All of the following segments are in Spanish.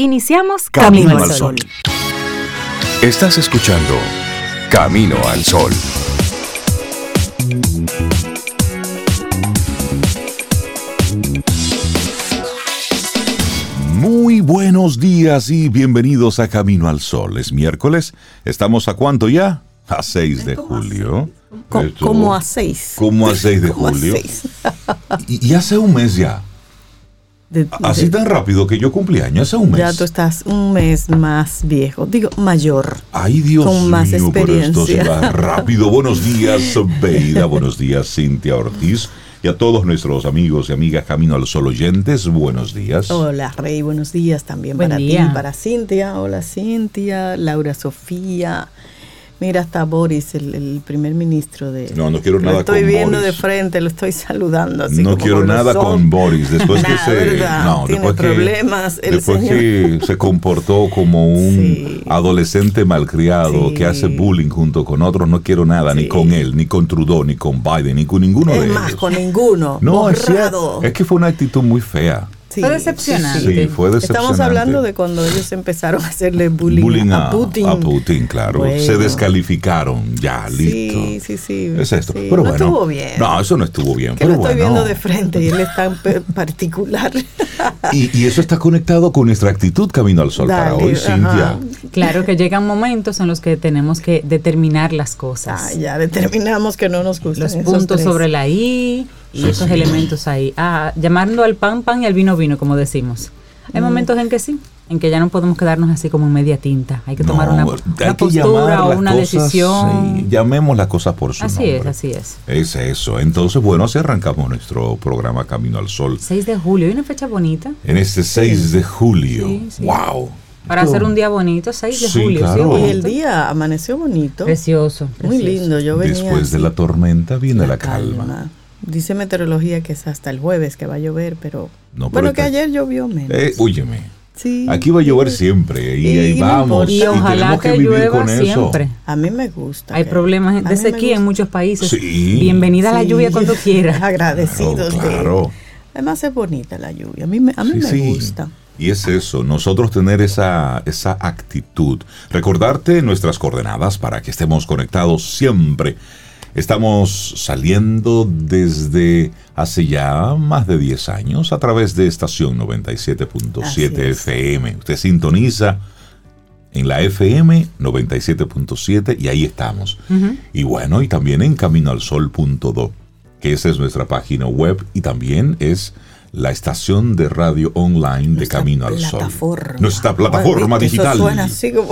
Iniciamos Camino, al Sol. Estás escuchando Camino al Sol. Muy buenos días y bienvenidos a Camino al Sol. Es miércoles. ¿Estamos a cuánto ya? A 6 de julio. como a 6. Como a 6 de julio. y hace un mes ya. Así tan rápido que yo cumplí años hace un mes. Ya tú estás un mes más viejo, digo mayor. Ay Dios con más mío, experiencia. pero esto se va rápido. buenos días, Beida. buenos días, Cintia Ortiz. Y a todos nuestros amigos y amigas Camino al Sol oyentes, buenos días. Hola Rey, buenos días también para ti, para Cintia. Hola Cintia, Laura Sofía, Mira, está Boris, el, primer ministro de... No, no quiero nada con Boris. Estoy viendo de frente, lo estoy saludando. Así no quiero nada con Boris. Después que se... No, tiene problemas. Que, después que se comportó como un adolescente malcriado que hace bullying junto con otros, no quiero nada, ni con él, ni con Trudeau, ni con Biden, ni con ninguno de ellos. Es más, con ninguno. No, es, es que fue una actitud muy fea fue decepcionante. Sí, fue decepcionante. Estamos hablando de cuando ellos empezaron a hacerle bullying, a, Putin. A Putin, claro. Se descalificaron, ya, listo. Sí, sí, sí. Es esto. pero no bueno, estuvo bien. No, eso no estuvo bien. Que pero lo estoy viendo de frente y él está en particular. y, eso está conectado con nuestra actitud camino al sol para hoy, Cintia. Claro que llegan momentos en los que tenemos que determinar las cosas. Ah, ya determinamos que no nos gustan Los puntos sobre la I y esos elementos ahí. Ah, llamando al pan pan y al vino vino, como decimos. Hay mm. momentos en que sí, en que ya no podemos quedarnos así como en media tinta. Hay que tomar una, postura o una decisión. llamemos las cosas por su así nombre. Así es, así es. Es eso. Entonces, bueno, así arrancamos nuestro programa Camino al Sol. 6 de julio, ¿hay una fecha bonita? En este 6 de julio. ¡Wow! Para hacer un día bonito, 6 de julio. Claro. Y el día amaneció bonito. Precioso. Muy lindo. Yo venía Después de la tormenta viene la, calma. Dice meteorología que es hasta el jueves que va a llover, pero bueno, que ayer llovió menos. Eh, Sí, Aquí va a llover siempre y, ahí vamos. Y, ojalá que, llueva siempre. A mí me gusta. Hay problemas de sequía en muchos países. Bienvenida a la lluvia cuando quieras. Agradecidos. Claro, Además es bonita la lluvia. A mí, me, a mí me gusta. Y es eso, nosotros tener esa, esa actitud. Recordarte nuestras coordenadas para que estemos conectados siempre Estamos saliendo desde hace ya más de 10 años a través de estación 97.7 FM. Usted sintoniza en la FM 97.7 y ahí estamos. Y bueno, y también en caminoalsol.do, que esa es nuestra página web y también es la estación de radio online de Camino al Sol. Nuestra plataforma digital.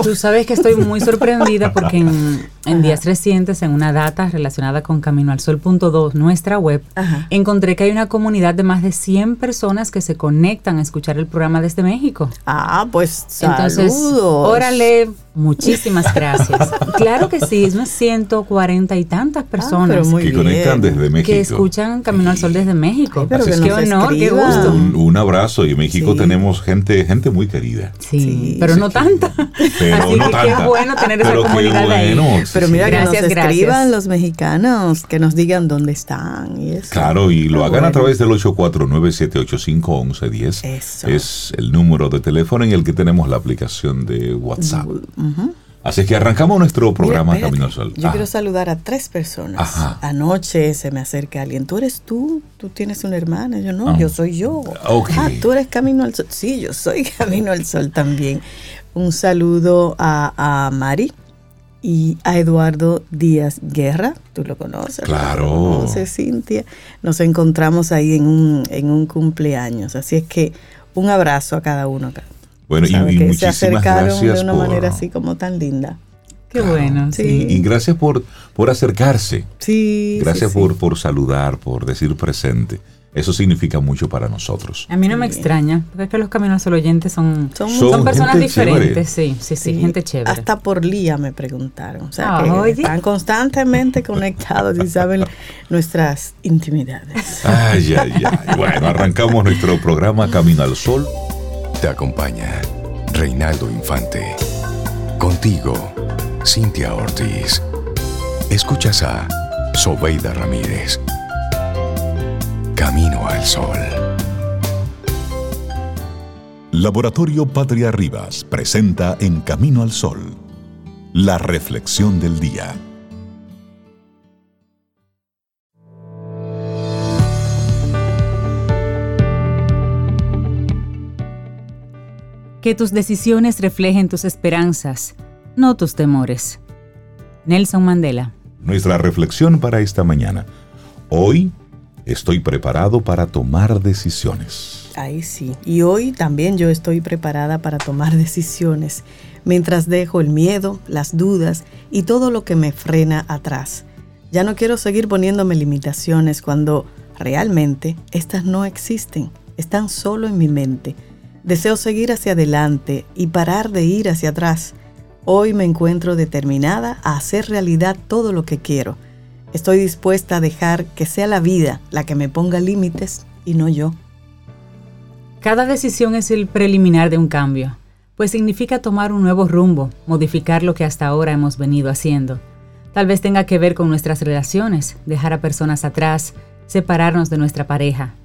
Tú sabes que estoy muy sorprendida porque en, días recientes, en una data relacionada con Camino al Sol.2, nuestra web, encontré que hay una comunidad de más de 100 personas que se conectan a escuchar el programa desde México. Ah, pues saludos. Entonces, órale, Muchísimas gracias. claro que sí, es 140 y tantas ah, personas que conectan desde México. Que escuchan Camino al Sol desde México. qué honor, qué gusto. Un, abrazo y en México tenemos gente gente muy querida. Sí, pero no tanta. Pero Así no que tanta. qué bueno tener esa comunidad ahí. Pero mira, que nos escriban los mexicanos, que nos digan dónde están y eso. Claro, y lo hagan a través del 849-785-1110. Eso. Es el número de teléfono en el que tenemos la aplicación de WhatsApp. Así que arrancamos nuestro programa Camino al Sol. Yo quiero saludar a tres personas. Anoche se me acerca alguien. ¿Tú eres tú? ¿Tú tienes una hermana? Yo no, ah. yo soy yo. Ah, tú eres Camino al Sol. Sí, yo soy Camino al Sol también. Un saludo a, Mari y a Eduardo Díaz Guerra. Tú lo conoces. Claro. No Cintia. Nos encontramos ahí en un, en un cumpleaños. Así es que un abrazo a cada uno acá. Bueno, y, muchísimas se acercaron de una manera así como tan linda. Qué bueno. Sí. Y, gracias por, por acercarse. Sí. Gracias por, por saludar, por decir presente. Eso significa mucho para nosotros. A mí no me extraña, porque es que los caminos al oyente son, son, personas diferentes, sí, sí, sí, gente chévere. Hasta por Lía me preguntaron, o sea, que están constantemente conectados y saben nuestras intimidades. Ay, ay, ay. Bueno, arrancamos nuestro programa Camino al Sol te acompaña Reinaldo Infante. Contigo, Cintia Ortiz. Escuchas a Sobeida Ramírez. Camino al Sol. Laboratorio Patria Rivas presenta En Camino al Sol, la reflexión del día. Que tus decisiones reflejen tus esperanzas, no tus temores. Nelson Mandela. Nuestra reflexión para esta mañana. Hoy estoy preparado para tomar decisiones. Ahí sí. Y hoy también yo estoy preparada para tomar decisiones, mientras dejo el miedo, las dudas y todo lo que me frena atrás. Ya no quiero seguir poniéndome limitaciones cuando realmente estas no existen, están solo en mi mente. Deseo seguir hacia adelante y parar de ir hacia atrás. Hoy me encuentro determinada a hacer realidad todo lo que quiero Estoy dispuesta a dejar que sea la vida la que me ponga límites y no yo. Cada decisión es el preliminar de un cambio, pues significa tomar un nuevo rumbo, modificar lo que hasta ahora hemos venido haciendo. Tal vez tenga que ver con nuestras relaciones, dejar a personas atrás, separarnos de nuestra pareja.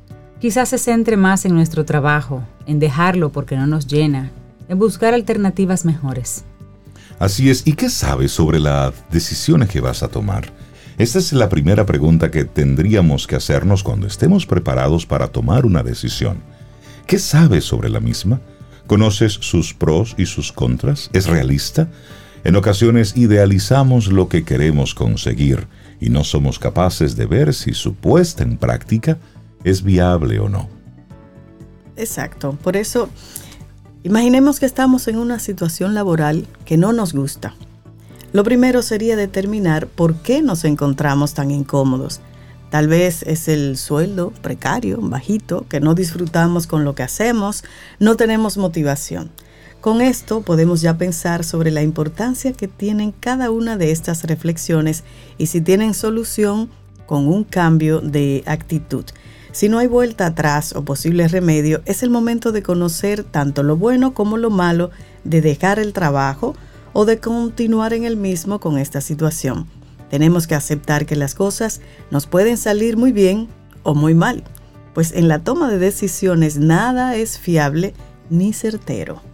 Quizás se centre más en nuestro trabajo, en dejarlo porque no nos llena, en buscar alternativas mejores. Así es, ¿y qué sabes sobre las decisiones que vas a tomar? Esta es la primera pregunta que tendríamos que hacernos cuando estemos preparados para tomar una decisión. ¿Qué sabes sobre la misma? ¿Conoces sus pros y sus contras? ¿Es realista? En ocasiones idealizamos lo que queremos conseguir y no somos capaces de ver si su puesta en práctica es viable o no. Exacto. Por eso, imaginemos que estamos en una situación laboral que no nos gusta lo primero sería determinar por qué nos encontramos tan incómodos. Tal vez es el sueldo precario, bajito, que no disfrutamos con lo que hacemos, no tenemos motivación. Con esto podemos ya pensar sobre la importancia que tienen cada una de estas reflexiones y si tienen solución con un cambio de actitud. Si no hay vuelta atrás o posible remedio, es el momento de conocer tanto lo bueno como lo malo, de dejar el trabajo, o de continuar en el mismo con esta situación. Tenemos que aceptar que las cosas nos pueden salir muy bien o muy mal, pues en la toma de decisiones nada es fiable ni certero.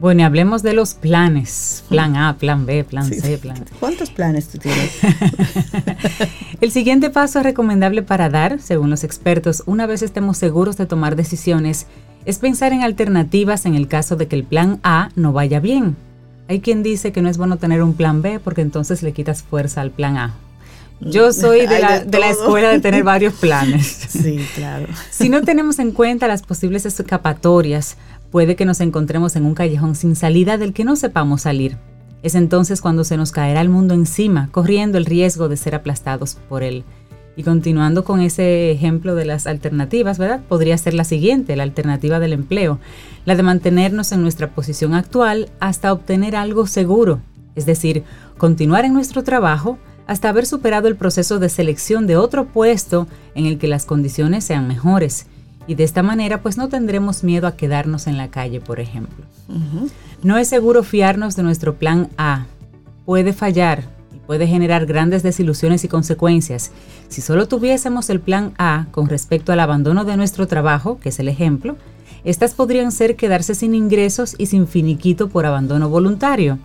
Bueno, y hablemos de los planes. Plan A, plan B, plan C, plan ¿Cuántos planes tú tienes? el siguiente paso recomendable para dar, según los expertos, una vez estemos seguros de tomar decisiones, es pensar en alternativas en el caso de que el plan A no vaya bien. Hay quien dice que no es bueno tener un plan B porque entonces le quitas fuerza al plan A. Yo soy de la, escuela de tener varios planes. Sí, claro. si no tenemos en cuenta las posibles escapatorias, puede que nos encontremos en un callejón sin salida del que no sepamos salir. Es entonces cuando se nos caerá el mundo encima, corriendo el riesgo de ser aplastados por él. Y continuando con ese ejemplo de las alternativas, ¿verdad? Podría ser la siguiente, la alternativa del empleo, la de mantenernos en nuestra posición actual hasta obtener algo seguro, es decir, continuar en nuestro trabajo hasta haber superado el proceso de selección de otro puesto en el que las condiciones sean mejores. Y de esta manera pues no tendremos miedo a quedarnos en la calle, por ejemplo. No es seguro fiarnos de nuestro plan A. Puede fallar, puede generar grandes desilusiones y consecuencias. Si solo tuviésemos el plan A con respecto al abandono de nuestro trabajo, que es el ejemplo, estas podrían ser quedarse sin ingresos y sin finiquito por abandono voluntario.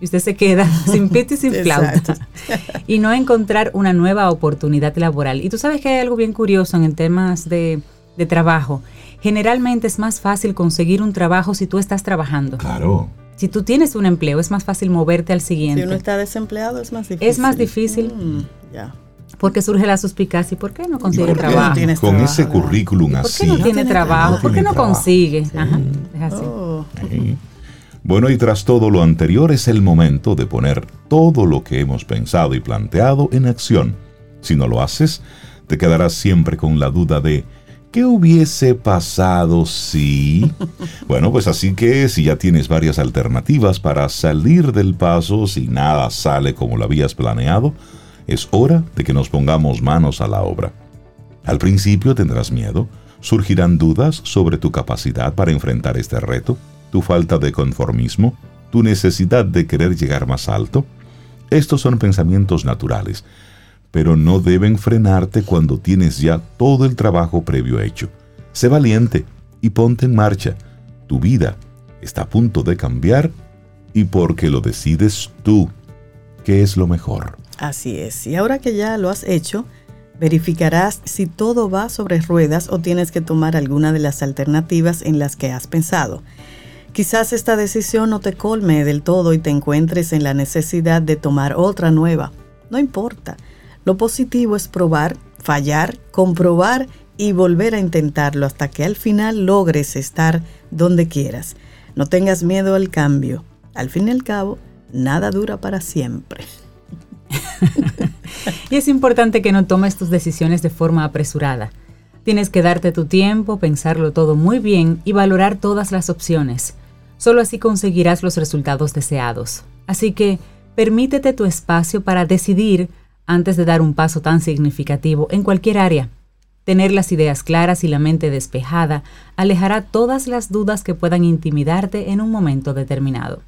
Y usted se queda sin pito y sin flauta. y no encontrar una nueva oportunidad laboral. Y tú sabes que hay algo bien curioso en temas de, de trabajo. Generalmente es más fácil conseguir un trabajo si tú estás trabajando. Claro. Si tú tienes un empleo, es más fácil moverte al siguiente. Si uno está desempleado, es más difícil. Es más difícil. Mm, ya. Porque surge la suspicacia. ¿Y por qué no consigue trabajo? Con ese currículum así. ¿Por qué no tiene trabajo? ¿Por qué no consigue? Ajá, es así. Oh. Bueno, y tras todo lo anterior es el momento de poner todo lo que hemos pensado y planteado en acción. Si no lo haces, te quedarás siempre con la duda de ¿Qué hubiese pasado si... Bueno, pues así que si ya tienes varias alternativas para salir del paso si nada sale como lo habías planeado, es hora de que nos pongamos manos a la obra. Al principio tendrás miedo, surgirán dudas sobre tu capacidad para enfrentar este reto, tu falta de conformismo, tu necesidad de querer llegar más alto. Estos son pensamientos naturales, pero no deben frenarte cuando tienes ya todo el trabajo previo hecho. Sé valiente y ponte en marcha. tu vida está a punto de cambiar y porque lo decides tú, que es lo mejor. Así es. Y ahora que ya lo has hecho, verificarás si todo va sobre ruedas o tienes que tomar alguna de las alternativas en las que has pensado. Quizás esta decisión no te colme del todo y te encuentres en la necesidad de tomar otra nueva. No importa. Lo positivo es probar, fallar, comprobar y volver a intentarlo hasta que al final logres estar donde quieras. No tengas miedo al cambio. Al fin y al cabo, nada dura para siempre. y es importante que no tomes tus decisiones de forma apresurada. Tienes que darte tu tiempo, pensarlo todo muy bien y valorar todas las opciones. Solo así conseguirás los resultados deseados. Así que permítete tu espacio para decidir antes de dar un paso tan significativo en cualquier área. Tener las ideas claras y la mente despejada alejará todas las dudas que puedan intimidarte en un momento determinado.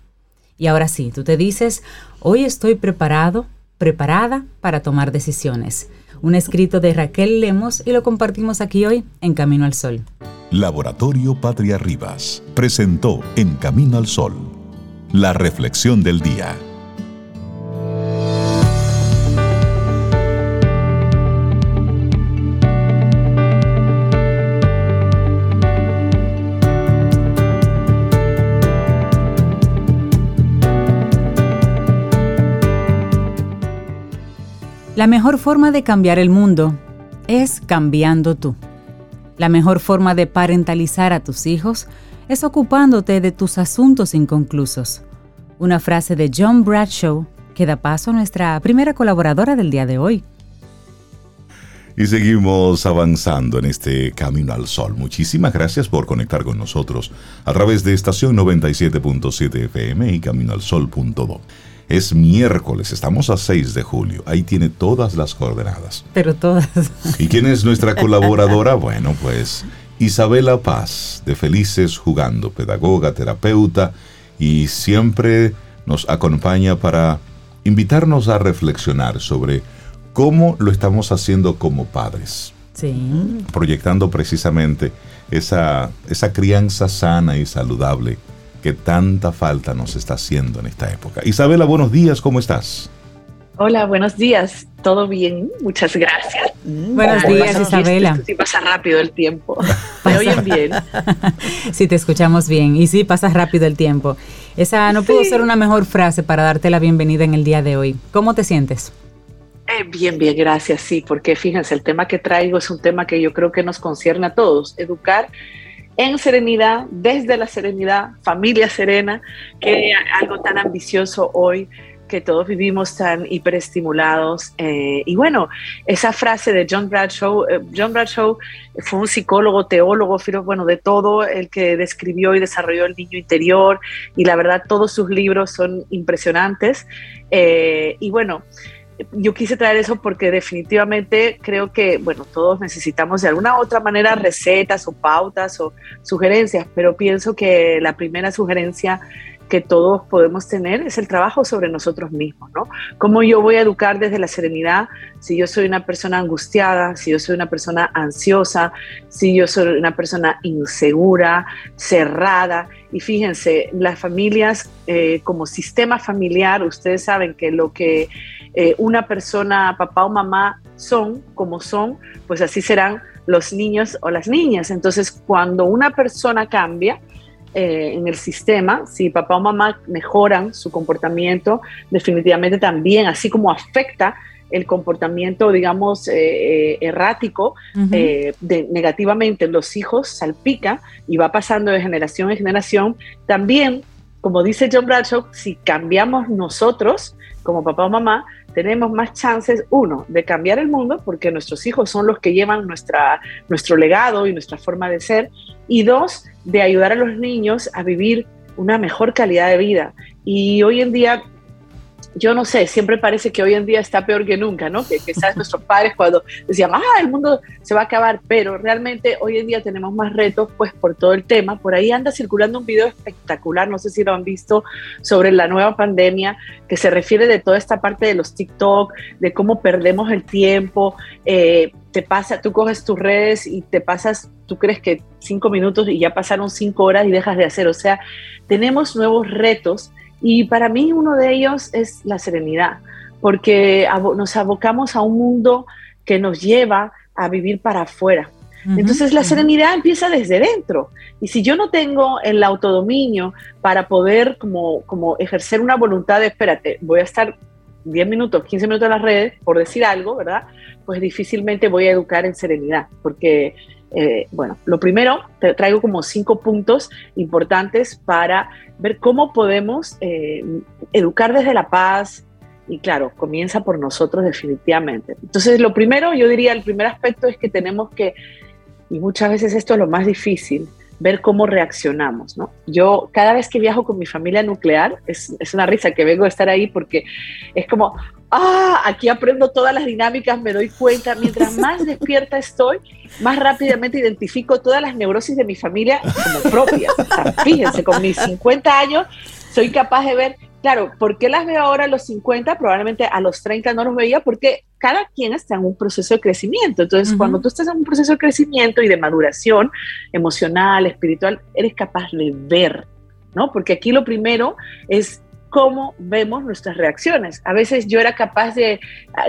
Y ahora sí, tú te dices, hoy estoy preparado, preparada para tomar decisiones. Un escrito de Raquel Lemos y lo compartimos aquí hoy en Camino al Sol. Laboratorio Patria Rivas presentó En Camino al Sol, la reflexión del día. La mejor forma de cambiar el mundo es cambiando tú. La mejor forma de parentalizar a tus hijos es ocupándote de tus asuntos inconclusos. Una frase de John Bradshaw que da paso a nuestra primera colaboradora del día de hoy. Y seguimos avanzando en este Camino al Sol. Muchísimas gracias por conectar con nosotros a través de estación 97.7 FM y caminoalsol.do. Es miércoles, estamos a 6 de julio. Ahí tiene todas las coordenadas. Pero todas. ¿Y quién es nuestra colaboradora? Bueno, pues Isabela Paz, de Felices Jugando, pedagoga, terapeuta, y siempre nos acompaña para invitarnos a reflexionar sobre cómo lo estamos haciendo como padres. Sí. Proyectando precisamente esa, esa crianza sana y saludable que tanta falta nos está haciendo en esta época. Isabela, buenos días, ¿cómo estás? Hola, buenos días. ¿Todo bien? Muchas gracias. Mm, buenos días, Isabela. Sí, pasa rápido el tiempo. ¿Me oyen bien? sí, te escuchamos bien. Y sí, pasa rápido el tiempo. Esa no pudo ser una mejor frase para darte la bienvenida en el día de hoy. ¿Cómo te sientes? Eh, bien, bien, gracias. Sí, porque fíjense, el tema que traigo es un tema que yo creo que nos concierne a todos. Educar en serenidad, desde la serenidad, familia serena, que algo tan ambicioso hoy que todos vivimos tan hiperestimulados. Eh, y bueno, esa frase de John Bradshaw, eh, John Bradshaw fue un psicólogo, teólogo, bueno, de todo el que describió y desarrolló el niño interior, y la verdad todos sus libros son impresionantes. Eh, y bueno, yo quise traer eso porque definitivamente creo que, bueno, todos necesitamos de alguna otra manera recetas o pautas o sugerencias, pero pienso que la primera sugerencia que todos podemos tener es el trabajo sobre nosotros mismos, ¿no? ¿Cómo yo voy a educar desde la serenidad si yo soy una persona angustiada, si yo soy una persona ansiosa, si yo soy una persona insegura, cerrada? Y fíjense, las familias eh, como sistema familiar, ustedes saben que lo que eh, una persona, papá o mamá, son como son, pues así serán los niños o las niñas. Entonces, cuando una persona cambia, eh, en el sistema, si papá o mamá mejoran su comportamiento, definitivamente también, así como afecta el comportamiento, digamos, eh, errático de, negativamente los hijos, salpica y va pasando de generación en generación, también, como dice John Bradshaw, si cambiamos nosotros como papá o mamá, tenemos más chances, uno, de cambiar el mundo, porque nuestros hijos son los que llevan nuestra, nuestro legado y nuestra forma de ser, y dos, de ayudar a los niños a vivir una mejor calidad de vida. Y hoy en día yo no sé, siempre parece que hoy en día está peor que nunca, ¿no? Que, sabes, nuestros padres cuando decían, ah, el mundo se va a acabar, pero realmente hoy en día tenemos más retos, pues por todo el tema. Por ahí anda circulando un video espectacular, no sé si lo han visto, sobre la nueva pandemia, que se refiere de toda esta parte de los TikTok, de cómo perdemos el tiempo. Eh, te pasa, tú coges tus redes y te pasas, tú crees que cinco minutos y ya pasaron cinco horas y dejas de hacer. O sea, tenemos nuevos retos y para mí uno de ellos es la serenidad, porque nos abocamos a un mundo que nos lleva a vivir para afuera. Entonces la serenidad empieza desde dentro. Y si yo no tengo el autodominio para poder como, como ejercer una voluntad de, espérate, voy a estar 10 minutos, 15 minutos en las redes, por decir algo, ¿verdad? Pues difícilmente voy a educar en serenidad, porque eh, bueno, lo primero, te traigo como cinco puntos importantes para ver cómo podemos eh, educar desde la paz. Y claro, comienza por nosotros definitivamente. Entonces, lo primero, yo diría, el primer aspecto es que tenemos que, y muchas veces esto es lo más difícil, ver cómo reaccionamos, ¿no? Yo cada vez que viajo con mi familia nuclear, es, es, una risa que vengo a estar ahí porque es como, ah, aquí aprendo todas las dinámicas, me doy cuenta, mientras más despierta estoy, más rápidamente identifico todas las neurosis de mi familia como propias. fíjense, con mis 50 años soy capaz de ver, claro, ¿por qué las veo ahora a los 50? Probablemente a los 30 no los veía porque cada quien está en un proceso de crecimiento. Entonces, cuando tú estás en un proceso de crecimiento y de maduración emocional, espiritual, eres capaz de ver, ¿no? Porque aquí lo primero es cómo vemos nuestras reacciones. A veces yo era capaz de,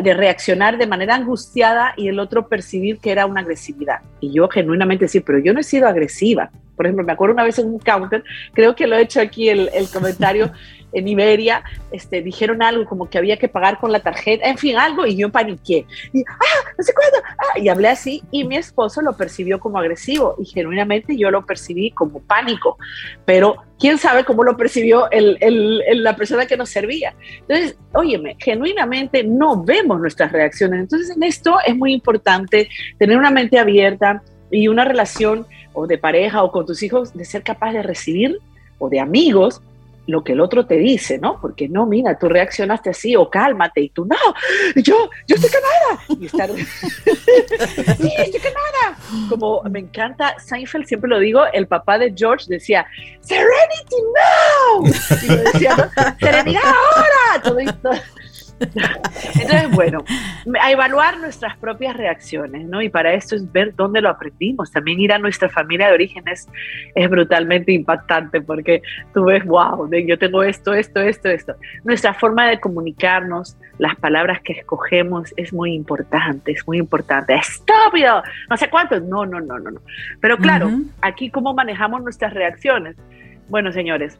reaccionar de manera angustiada y el otro percibir que era una agresividad. Y yo genuinamente decir, pero yo no he sido agresiva. Por ejemplo, me acuerdo una vez en un counter, creo que lo he hecho aquí el, el comentario, en Iberia, este, dijeron algo como que había que pagar con la tarjeta, en fin, algo, y yo paniqué. Y, ah, no sé cuándo, ah, y hablé así, y mi esposo lo percibió como agresivo, y genuinamente yo lo percibí como pánico, pero quién sabe cómo lo percibió el, el, la persona que nos servía. Entonces, óyeme, genuinamente no vemos nuestras reacciones. Entonces, en esto es muy importante tener una mente abierta y una relación o de pareja o con tus hijos de ser capaz de recibir o de amigos lo que el otro te dice, ¿no? Porque no, mira, tú reaccionaste así o cálmate y tú, no, yo, yo estoy quemada. Y estar, sí, estoy. Como me encanta, Seinfeld, siempre lo digo, el papá de George decía, Serenity now. Y lo decía, ¿no? Serenidad ahora. Todo esto. Entonces, bueno, a evaluar nuestras propias reacciones, ¿no? Y para esto es ver dónde lo aprendimos. También ir a nuestra familia de origen es, brutalmente impactante porque tú ves, wow, yo tengo esto, esto, esto, esto. Nuestra forma de comunicarnos, las palabras que escogemos es muy importante, es muy importante. Estúpido, no sé cuántos. No, no, no, no, no. Pero claro, aquí cómo manejamos nuestras reacciones. Bueno, señores,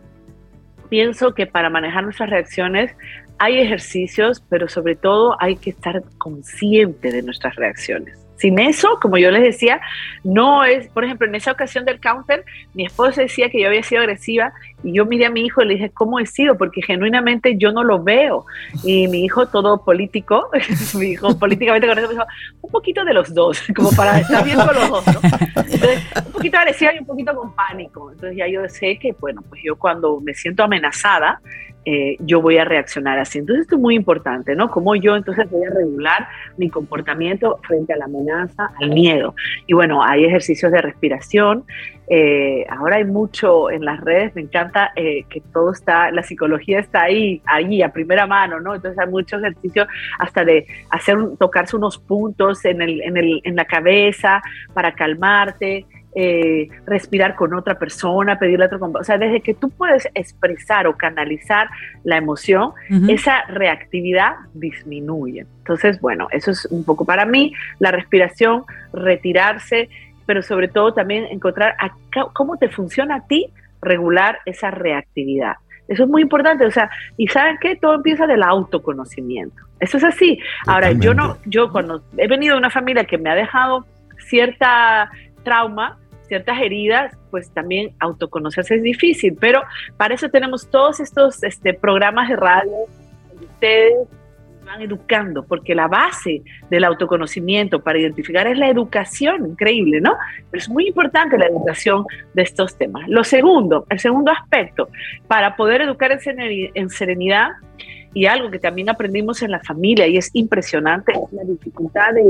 pienso que para manejar nuestras reacciones hay ejercicios, pero sobre todo hay que estar consciente de nuestras reacciones. Sin eso, como yo les decía, no es, por ejemplo, en esa ocasión del counter, mi esposa decía que yo había sido agresiva y yo miré a mi hijo y le dije, ¿cómo he sido? Porque genuinamente yo no lo veo. Y mi hijo, todo político, mi hijo políticamente con eso, me dijo, un poquito de los dos, como para estar bien con los dos, ¿no? Entonces, un poquito agresiva y un poquito con pánico. Entonces ya yo sé que, bueno, pues yo cuando me siento amenazada, eh, yo voy a reaccionar así. Entonces esto es muy importante, ¿no? Cómo yo entonces voy a regular mi comportamiento frente a la amenaza, al miedo. Y bueno, hay ejercicios de respiración. Eh, ahora hay mucho en las redes, me encanta eh, que todo está, la psicología está ahí, ahí a primera mano, ¿no? Entonces hay muchos ejercicios hasta de hacer, tocarse unos puntos en, el, en, el, en la cabeza para calmarte. Eh, respirar con otra persona, pedirle otro O sea, desde que tú puedes expresar o canalizar la emoción, esa reactividad disminuye. Entonces, bueno, eso es un poco para mí, la respiración, retirarse, pero sobre todo también encontrar cómo te funciona a ti regular esa reactividad. Eso es muy importante, o sea, y saben qué, todo empieza del autoconocimiento. Eso es así. Ahora, yo no, yo cuando he venido de una familia que me ha dejado cierta trauma, ciertas heridas, pues también autoconocerse es difícil, pero para eso tenemos todos estos este, programas de radio ustedes van educando, porque la base del autoconocimiento para identificar es la educación, increíble, ¿no? Pero es muy importante la educación de estos temas. Lo segundo, el segundo aspecto, para poder educar en serenidad, Y algo que también aprendimos en la familia y es impresionante es la dificultad de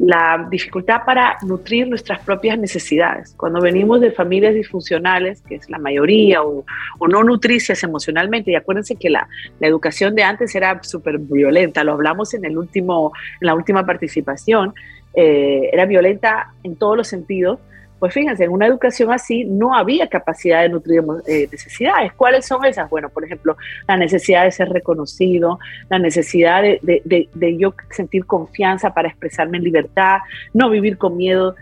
la dificultad para nutrir nuestras propias necesidades. Cuando venimos de familias disfuncionales, que es la mayoría, o, no nutricias emocionalmente, y acuérdense que la, la educación de antes era súper violenta, lo hablamos en, el último, en la última participación, eh, era violenta en todos los sentidos, pues fíjense, en una educación así no había capacidad de nutrir eh, necesidades. ¿Cuáles son esas? Bueno, por ejemplo, la necesidad de ser reconocido, la necesidad de, yo sentir confianza para expresarme en libertad, no vivir con miedo.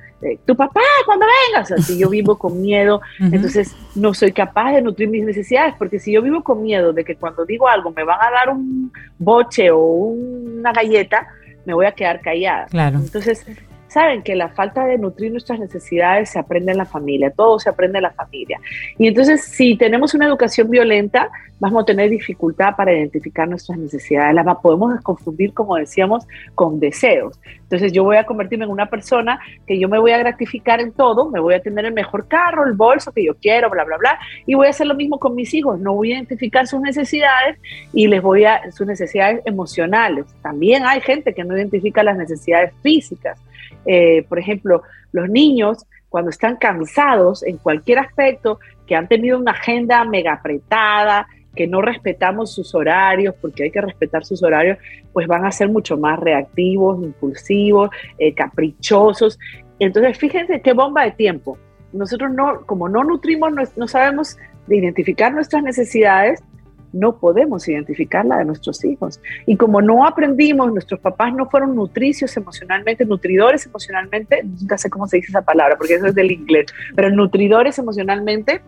tu papá, cuando vengas, si yo vivo con miedo, entonces no soy capaz de nutrir mis necesidades, porque si yo vivo con miedo de que cuando digo algo me van a dar un boche o una galleta, me voy a quedar callada. Claro. Entonces, saben que la falta de nutrir nuestras necesidades se aprende en la familia, todo se aprende en la familia. Y entonces, si tenemos una educación violenta, vamos a tener dificultad para identificar nuestras necesidades, las podemos confundir, como decíamos, con deseos. Entonces, yo voy a convertirme en una persona que yo me voy a gratificar en todo, me voy a tener el mejor carro, el bolso que yo quiero, bla, bla, bla, y voy a hacer lo mismo con mis hijos, no voy a identificar sus necesidades y les voy a, sus necesidades emocionales. También hay gente que no identifica las necesidades físicas. Eh, por ejemplo, los niños cuando están cansados en cualquier aspecto, que han tenido una agenda mega apretada, que no respetamos sus horarios, porque hay que respetar sus horarios, pues van a ser mucho más reactivos, impulsivos, eh, caprichosos. Entonces, fíjense qué bomba de tiempo. Nosotros no, como no nutrimos, no sabemos de identificar nuestras necesidades, no podemos identificar la de nuestros hijos. Y como no aprendimos, nuestros papás no fueron nutricios emocionalmente, nutridores emocionalmente, nunca sé cómo se dice esa palabra porque eso es del inglés, pero nutridores emocionalmente,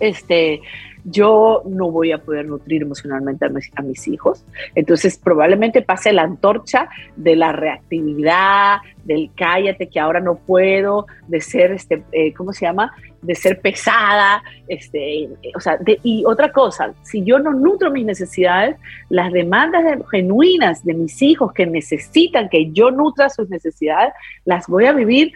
este, yo no voy a poder nutrir emocionalmente a mis, hijos. Entonces probablemente pase la antorcha de la reactividad, del cállate que ahora no puedo, de ser, este, eh, ¿cómo se llama? De ser pesada. Este, o sea, y otra cosa, si yo no nutro mis necesidades, las demandas genuinas de mis hijos que necesitan que yo nutra sus necesidades, las voy a vivir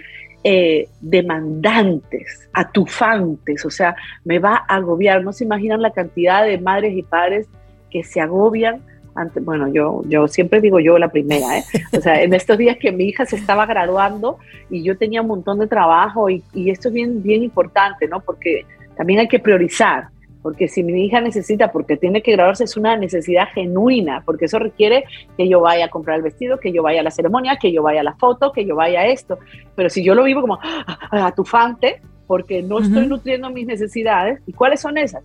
eh, demandantes, atufantes, o sea, me va a agobiar. No se imaginan la cantidad de madres y padres que se agobian. Ante, bueno, yo, yo siempre digo yo la primera, ¿eh? O sea, en estos días que mi hija se estaba graduando y yo tenía un montón de trabajo y, y esto es bien, bien importante, ¿no? Porque también hay que priorizar porque si mi hija necesita, porque tiene que graduarse, es una necesidad genuina, porque eso requiere que yo vaya a comprar el vestido, que yo vaya a la ceremonia, que yo vaya a la foto, que yo vaya a esto. Pero si yo lo vivo como ah, atufante, porque no estoy nutriendo mis necesidades, ¿y cuáles son esas?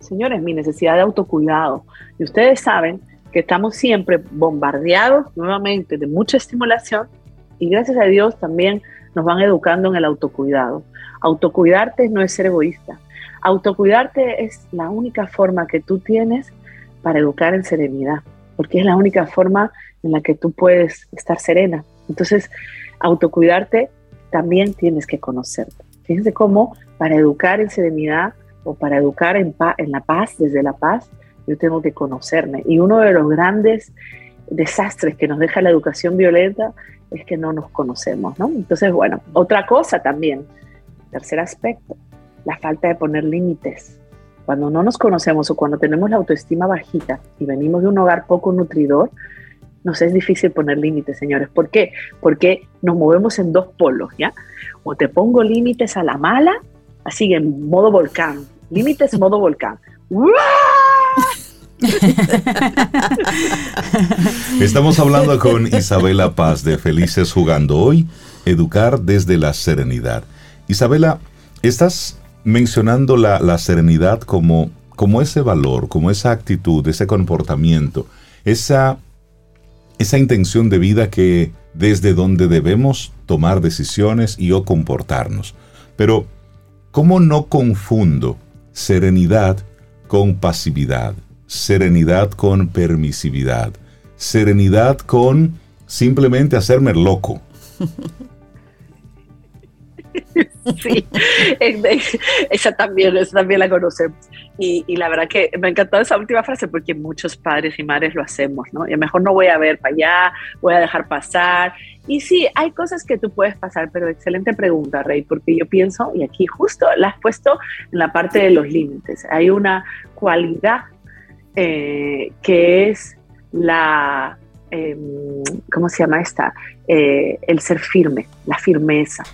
Señores, mi necesidad de autocuidado. Y ustedes saben que estamos siempre bombardeados nuevamente de mucha estimulación y gracias a Dios también nos van educando en el autocuidado. Autocuidarte no es ser egoísta. Autocuidarte es la única forma que tú tienes para educar en serenidad, porque es la única forma en la que tú puedes estar serena. Entonces, autocuidarte también tienes que conocerte. Fíjense cómo para educar en serenidad o para educar en, la paz, desde la paz, yo tengo que conocerme. Y uno de los grandes desastres que nos deja la educación violenta es que no nos conocemos, ¿no? Entonces, bueno, otra cosa también, tercer aspecto, la falta de poner límites. Cuando no nos conocemos o cuando tenemos la autoestima bajita y venimos de un hogar poco nutridor, nos es difícil poner límites, señores. ¿Por qué? Porque nos movemos en dos polos, ¿ya? O te pongo límites a la mala, así en modo volcán. Límites modo volcán. Estamos hablando con Isabela Paz de Felices Jugando hoy, Educar desde la Serenidad. Isabela, estás mencionando la, serenidad como, como ese valor, como esa actitud, ese comportamiento, esa, esa intención de vida que desde donde debemos tomar decisiones y o comportarnos. Pero, ¿cómo no confundo serenidad con pasividad? Serenidad con permisividad. Serenidad con simplemente hacerme loco. sí, esa también, esa también la conocemos. Y, y, la verdad que me encantó esa última frase porque muchos padres y madres lo hacemos, ¿no? Y mejor no voy a ver para allá, voy a dejar pasar. Y sí, hay cosas que tú puedes pasar, pero excelente pregunta, Rey, porque yo pienso, y aquí justo la has puesto en la parte de los límites, hay una cualidad eh, que es la, em, ¿cómo se llama esta? Eh, el ser firme, la firmeza.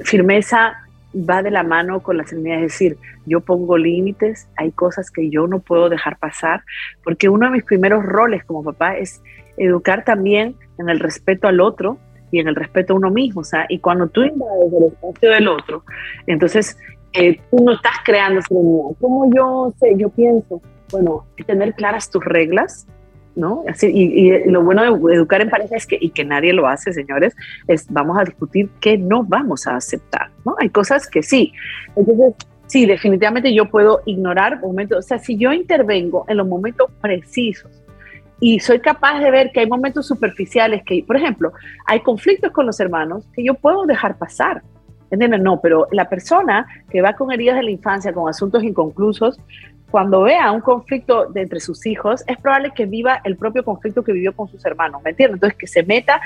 Firmeza va de la mano con la serenidad, es decir, yo pongo límites, hay cosas que yo no puedo dejar pasar, porque uno de mis primeros roles como papá es educar también en el respeto al otro y en el respeto a uno mismo, o sea, y cuando tú invades el espacio del otro, entonces eh, tú no estás creando serenidad. Como yo sé, yo pienso, bueno, tener claras tus reglas, ¿no? Así, y, lo bueno de educar en pareja es que, y que nadie lo hace, señores, es vamos a discutir qué no vamos a aceptar, ¿no? Hay cosas que sí. Entonces, sí, definitivamente yo puedo ignorar momentos, o sea, si yo intervengo en los momentos precisos y soy capaz de ver que hay momentos superficiales que, por ejemplo, hay conflictos con los hermanos que yo puedo dejar pasar, ¿Entienden? No, pero la persona que va con heridas de la infancia, con asuntos inconclusos, cuando vea un conflicto de entre sus hijos, es probable que viva el propio conflicto que vivió con sus hermanos, ¿me entiendes? Entonces, que se meta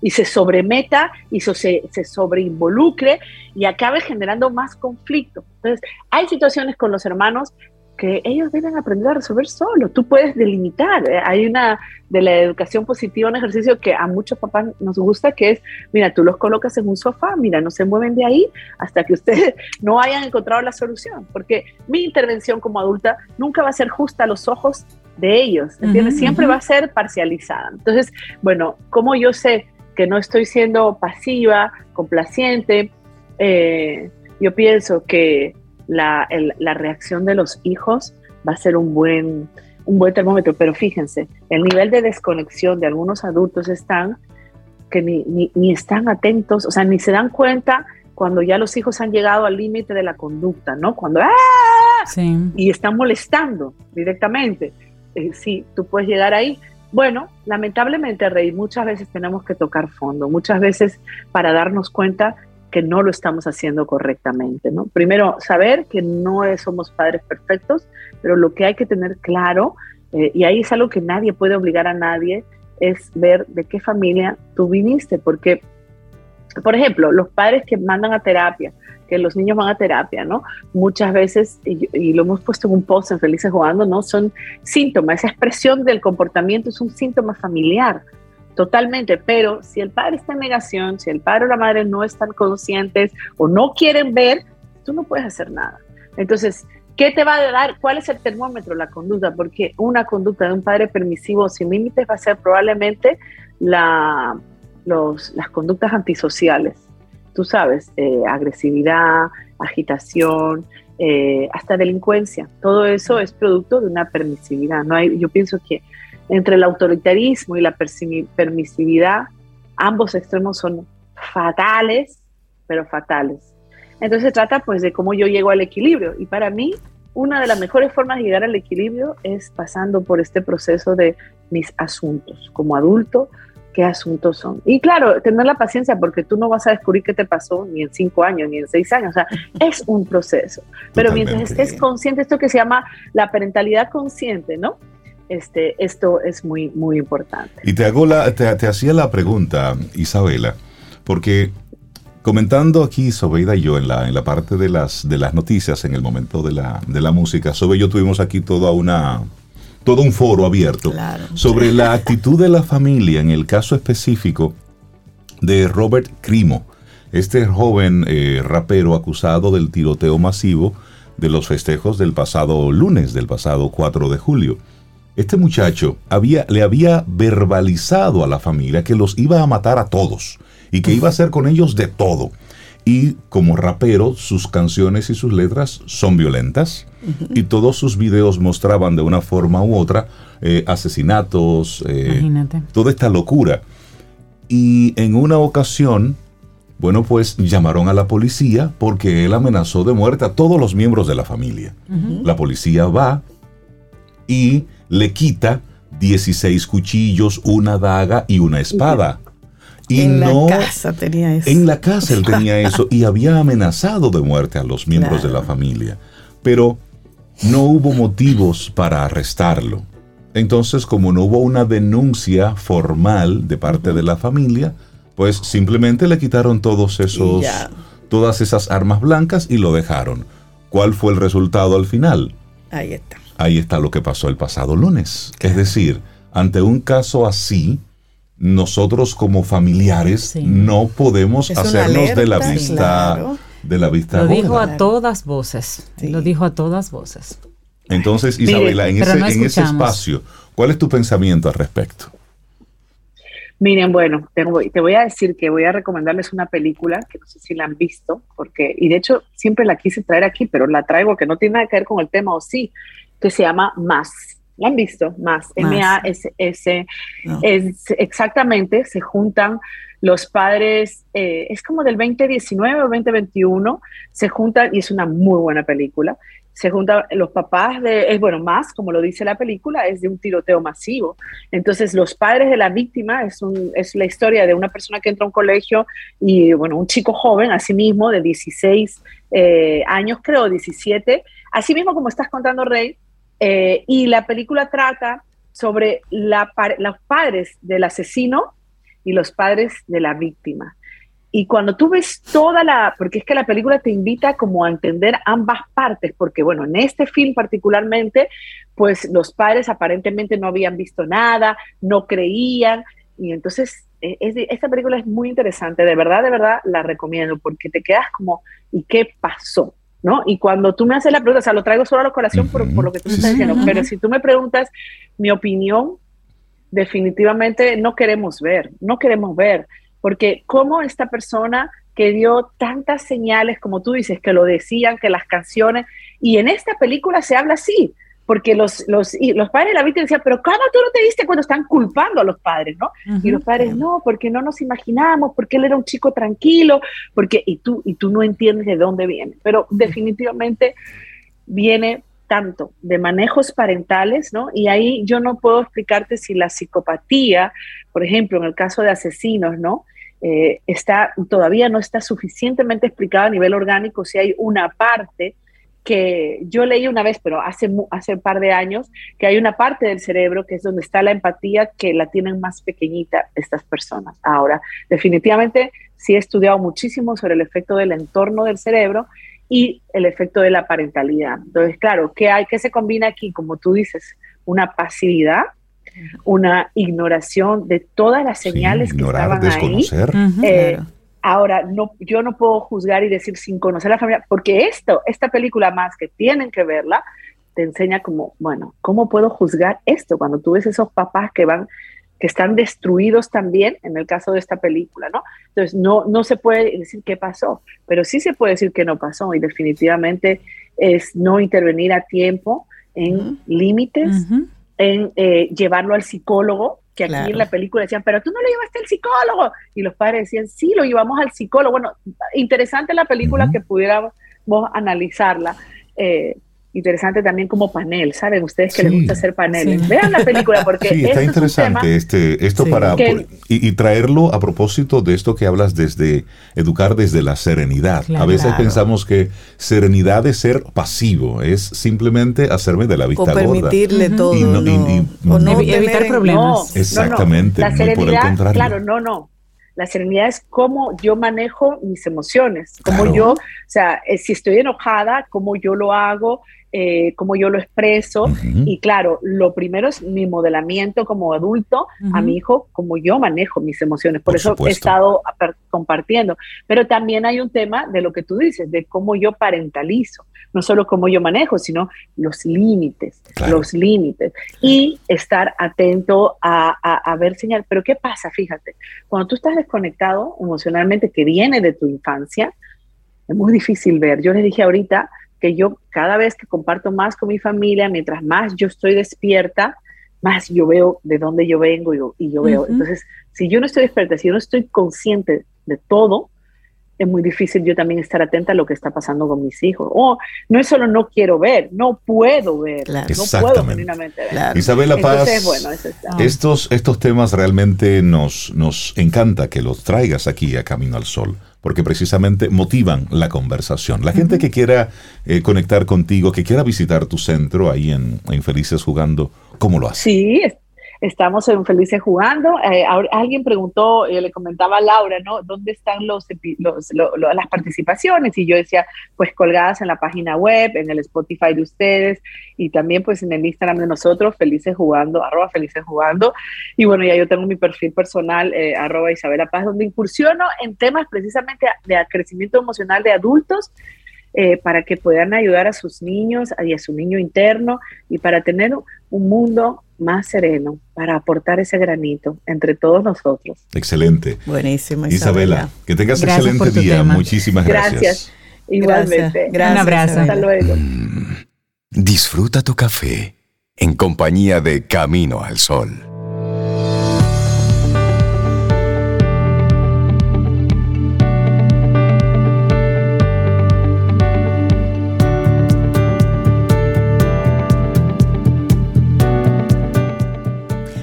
y se sobremeta y se, se sobreinvolucre y acabe generando más conflicto. Entonces, hay situaciones con los hermanos que ellos deben aprender a resolver solo. Tú puedes delimitar. Eh, hay una de la educación positiva, un ejercicio que a muchos papás nos gusta, que es, mira, tú los colocas en un sofá, mira, no se mueven de ahí hasta que ustedes no hayan encontrado la solución, porque mi intervención como adulta nunca va a ser justa a los ojos de ellos, ¿entiendes? Siempre va a ser parcializada. Entonces, bueno, como yo sé que no estoy siendo pasiva, complaciente, eh, yo pienso que la, la, reacción de los hijos va a ser un buen, un buen termómetro. Pero fíjense, el nivel de desconexión de algunos adultos están que ni, ni, están atentos, o sea, ni se dan cuenta cuando ya los hijos han llegado al límite de la conducta, ¿no? Cuando ¡ah! y están molestando directamente. Eh, sí, tú puedes llegar ahí. Bueno, lamentablemente, Rey, muchas veces tenemos que tocar fondo, muchas veces para darnos cuenta que no lo estamos haciendo correctamente, ¿no? Primero, saber que no somos padres perfectos, pero lo que hay que tener claro, eh, y ahí es algo que nadie puede obligar a nadie, es ver de qué familia tú viniste, porque, por ejemplo, los padres que mandan a terapia, que los niños van a terapia, ¿no? Muchas veces, y, lo hemos puesto en un post en Felices Jugando, ¿no? Son síntomas, esa expresión del comportamiento es un síntoma familiar. Totalmente, pero si el padre está en negación, si el padre o la madre no están conscientes o no quieren ver, tú no puedes hacer nada. Entonces, ¿qué te va a dar? ¿Cuál es el termómetro? La conducta, porque una conducta de un padre permisivo sin límites va a ser probablemente la, los, las conductas antisociales. Tú sabes, eh, agresividad, agitación, eh, hasta delincuencia. Todo eso es producto de una permisividad. No hay, yo pienso que entre el autoritarismo y la permisividad, ambos extremos son fatales, pero fatales. Entonces se trata pues de cómo yo llego al equilibrio y para mí una de las mejores formas de llegar al equilibrio es pasando por este proceso de mis asuntos. Como adulto, ¿qué asuntos son? Y claro, tener la paciencia porque tú no vas a descubrir qué te pasó ni en cinco años, ni en seis años. O sea, es un proceso. Pero mientras estés consciente, esto que se llama la parentalidad consciente, ¿no? Este, esto es muy, muy importante. Y te, hago la, te, hacía la pregunta, Isabela, porque comentando aquí Sobeida y yo en la, en la parte de las, de las noticias, en el momento de la, de la música, Sobe y yo tuvimos aquí toda una, todo un foro abierto sobre la actitud de la familia en el caso específico de Robert Crimo, este joven eh, rapero acusado del tiroteo masivo de los festejos del pasado lunes, del pasado 4 de julio. Este muchacho había, le había verbalizado a la familia que los iba a matar a todos y que iba a hacer con ellos de todo. Y como rapero, sus canciones y sus letras son violentas y todos sus videos mostraban de una forma u otra eh, asesinatos, eh, toda esta locura. Y en una ocasión, bueno, pues llamaron a la policía porque él amenazó de muerte a todos los miembros de la familia. La policía va y le quita 16 cuchillos, una daga y una espada. Y en la casa tenía eso. En la casa él tenía eso y había amenazado de muerte a los miembros de la familia. Pero no hubo motivos para arrestarlo. Entonces, como no hubo una denuncia formal de parte de la familia, pues simplemente le quitaron todos esos, todas esas armas blancas y lo dejaron. ¿Cuál fue el resultado al final? Ahí está ahí está lo que pasó el pasado lunes. Es decir, ante un caso así, nosotros como familiares no podemos hacernos de la vista de la vista lo dijo a todas voces lo dijo a todas voces. Entonces Isabela en, ese, en ese espacio cuál es tu pensamiento al respecto Miren, bueno, te voy, a decir que voy a recomendarles una película que no sé si la han visto, porque, y de hecho siempre la quise traer aquí, pero la traigo que no tiene nada que ver con el tema, o sí, que se llama Más. ¿La han visto? Más. M-A-S-S. Es exactamente, se juntan los padres, eh, es como del 2019 o 2021, se juntan y es una muy buena película se juntan los papás de, es bueno, más, como lo dice la película, es de un tiroteo masivo. Entonces, los padres de la víctima es, un, es la historia de una persona que entra a un colegio y, bueno, un chico joven, así mismo, de 16 eh, años, creo, 17, así mismo como estás contando, Rey, eh, y la película trata sobre la, los padres del asesino y los padres de la víctima. Y cuando tú ves toda la, porque es que la película te invita como a entender ambas partes, porque bueno, en este film particularmente, pues los padres aparentemente no habían visto nada, no creían, y entonces e, esta película es muy interesante, de verdad, de verdad la recomiendo, porque te quedas como, ¿y qué pasó? ¿No? Y cuando tú me haces la pregunta, o sea, lo traigo solo a la colación por, lo que tú me estás diciendo, pero si tú me preguntas mi opinión, definitivamente no queremos ver, no queremos ver porque cómo esta persona que dio tantas señales, como tú dices, que lo decían, que las canciones, y en esta película se habla así, porque los, los, los padres de la víctima decían, pero ¿cómo tú no te diste cuando están culpando a los padres, no? y los padres, no, porque no nos imaginamos, porque él era un chico tranquilo, porque, y tú, y tú no entiendes de dónde viene, pero definitivamente viene tanto de manejos parentales, ¿no? Y ahí yo no puedo explicarte si la psicopatía, por ejemplo, en el caso de asesinos, ¿no? Eh, está, todavía no está suficientemente explicada a nivel orgánico si hay una parte que yo leí una vez, pero hace, hace un par de años, que hay una parte del cerebro que es donde está la empatía que la tienen más pequeñita estas personas. Ahora, definitivamente sí he estudiado muchísimo sobre el efecto del entorno del cerebro y el efecto de la parentalidad. Entonces, claro, ¿qué hay? ¿Qué se combina aquí? Como tú dices, una pasividad, una ignoración de todas las señales que estaban ahí. Eh, ahora, no, yo no puedo juzgar y decir sin conocer a la familia, porque esto, esta película más que tienen que verla, te enseña como, bueno, ¿cómo puedo juzgar esto? Cuando tú ves esos papás que van que están destruidos también en el caso de esta película, ¿no? Entonces, no, no se puede decir qué pasó, pero sí se puede decir que no pasó y definitivamente es no intervenir a tiempo en límites, en eh, llevarlo al psicólogo, que aquí en la película decían, pero tú no lo llevaste al psicólogo. Y los padres decían, sí, lo llevamos al psicólogo. Bueno, interesante la película que pudiéramos analizarla. Eh, interesante también como panel, ¿saben? Ustedes que les gusta hacer paneles. Vean la película porque sí, está interesante este, esto para y, traerlo a propósito de esto que hablas desde educar desde la serenidad. a veces pensamos que serenidad es ser pasivo, es simplemente hacerme de la vista o permitirle todo. Y, no, evitar problemas. Exactamente. La serenidad, claro, no, no la serenidad es cómo yo manejo mis emociones, cómo yo, o sea, eh, si estoy enojada, cómo yo lo hago, eh, cómo yo lo expreso. Y claro, lo primero es mi modelamiento como adulto a mi hijo, cómo yo manejo mis emociones. Por, eso he estado compartiendo. Pero también hay un tema de lo que tú dices, de cómo yo parentalizo. No solo cómo yo manejo, sino los límites, los límites. Y estar atento a, a, ver señal. Pero ¿qué pasa? Fíjate, cuando tú estás desconectado emocionalmente, que viene de tu infancia, es muy difícil ver. Yo les dije ahorita, que yo cada vez que comparto más con mi familia, mientras más yo estoy despierta, más yo veo de dónde yo vengo y, yo veo. Entonces, si yo no estoy despierta, si yo no estoy consciente de todo, es muy difícil yo también estar atenta a lo que está pasando con mis hijos. O no es solo no quiero ver, no puedo ver, no puedo genuinamente ver. Isabela Paz, estos, estos temas realmente nos, nos encanta que los traigas aquí a Camino al Sol porque precisamente motivan la conversación. La gente que quiera eh, conectar contigo, que quiera visitar tu centro ahí en, Felices Jugando, ¿cómo lo hace? Sí, Estamos en Felices Jugando. Eh, alguien preguntó, eh, le comentaba a Laura, ¿no? ¿Dónde están los, las participaciones? Y yo decía, pues colgadas en la página web, en el Spotify de ustedes y también pues en el Instagram de nosotros, Felices Jugando, arroba Felices Jugando. Y bueno, ya yo tengo mi perfil personal, eh, arroba Isabela Paz, donde incursiono en temas precisamente de crecimiento emocional de adultos eh, para que puedan ayudar a sus niños y a su niño interno y para tener un mundo más sereno, para aportar ese granito entre todos nosotros. Excelente. Buenísimo. Isabela, que tengas excelente día. Muchísimas gracias. Gracias. Igualmente. Gracias. Un abrazo. Hasta luego. Mm, disfruta tu café en compañía de Camino al Sol.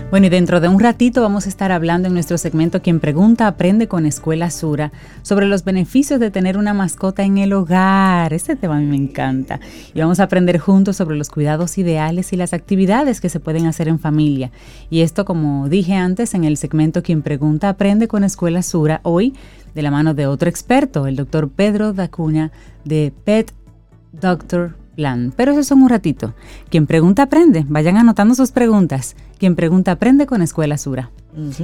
Bueno, y dentro de un ratito vamos a estar hablando en nuestro segmento Quien Pregunta Aprende con Escuela Sura sobre los beneficios de tener una mascota en el hogar. Este tema a mí me encanta. Y vamos a aprender juntos sobre los cuidados ideales y las actividades que se pueden hacer en familia. Y esto, como dije antes, en el segmento Quien Pregunta Aprende con Escuela Sura, hoy de la mano de otro experto, el doctor Pedro Dacuña de Pet Doctor Plan. Pero eso son un ratito. Quien pregunta aprende. Vayan anotando sus preguntas. Quien pregunta aprende con Escuela Sura.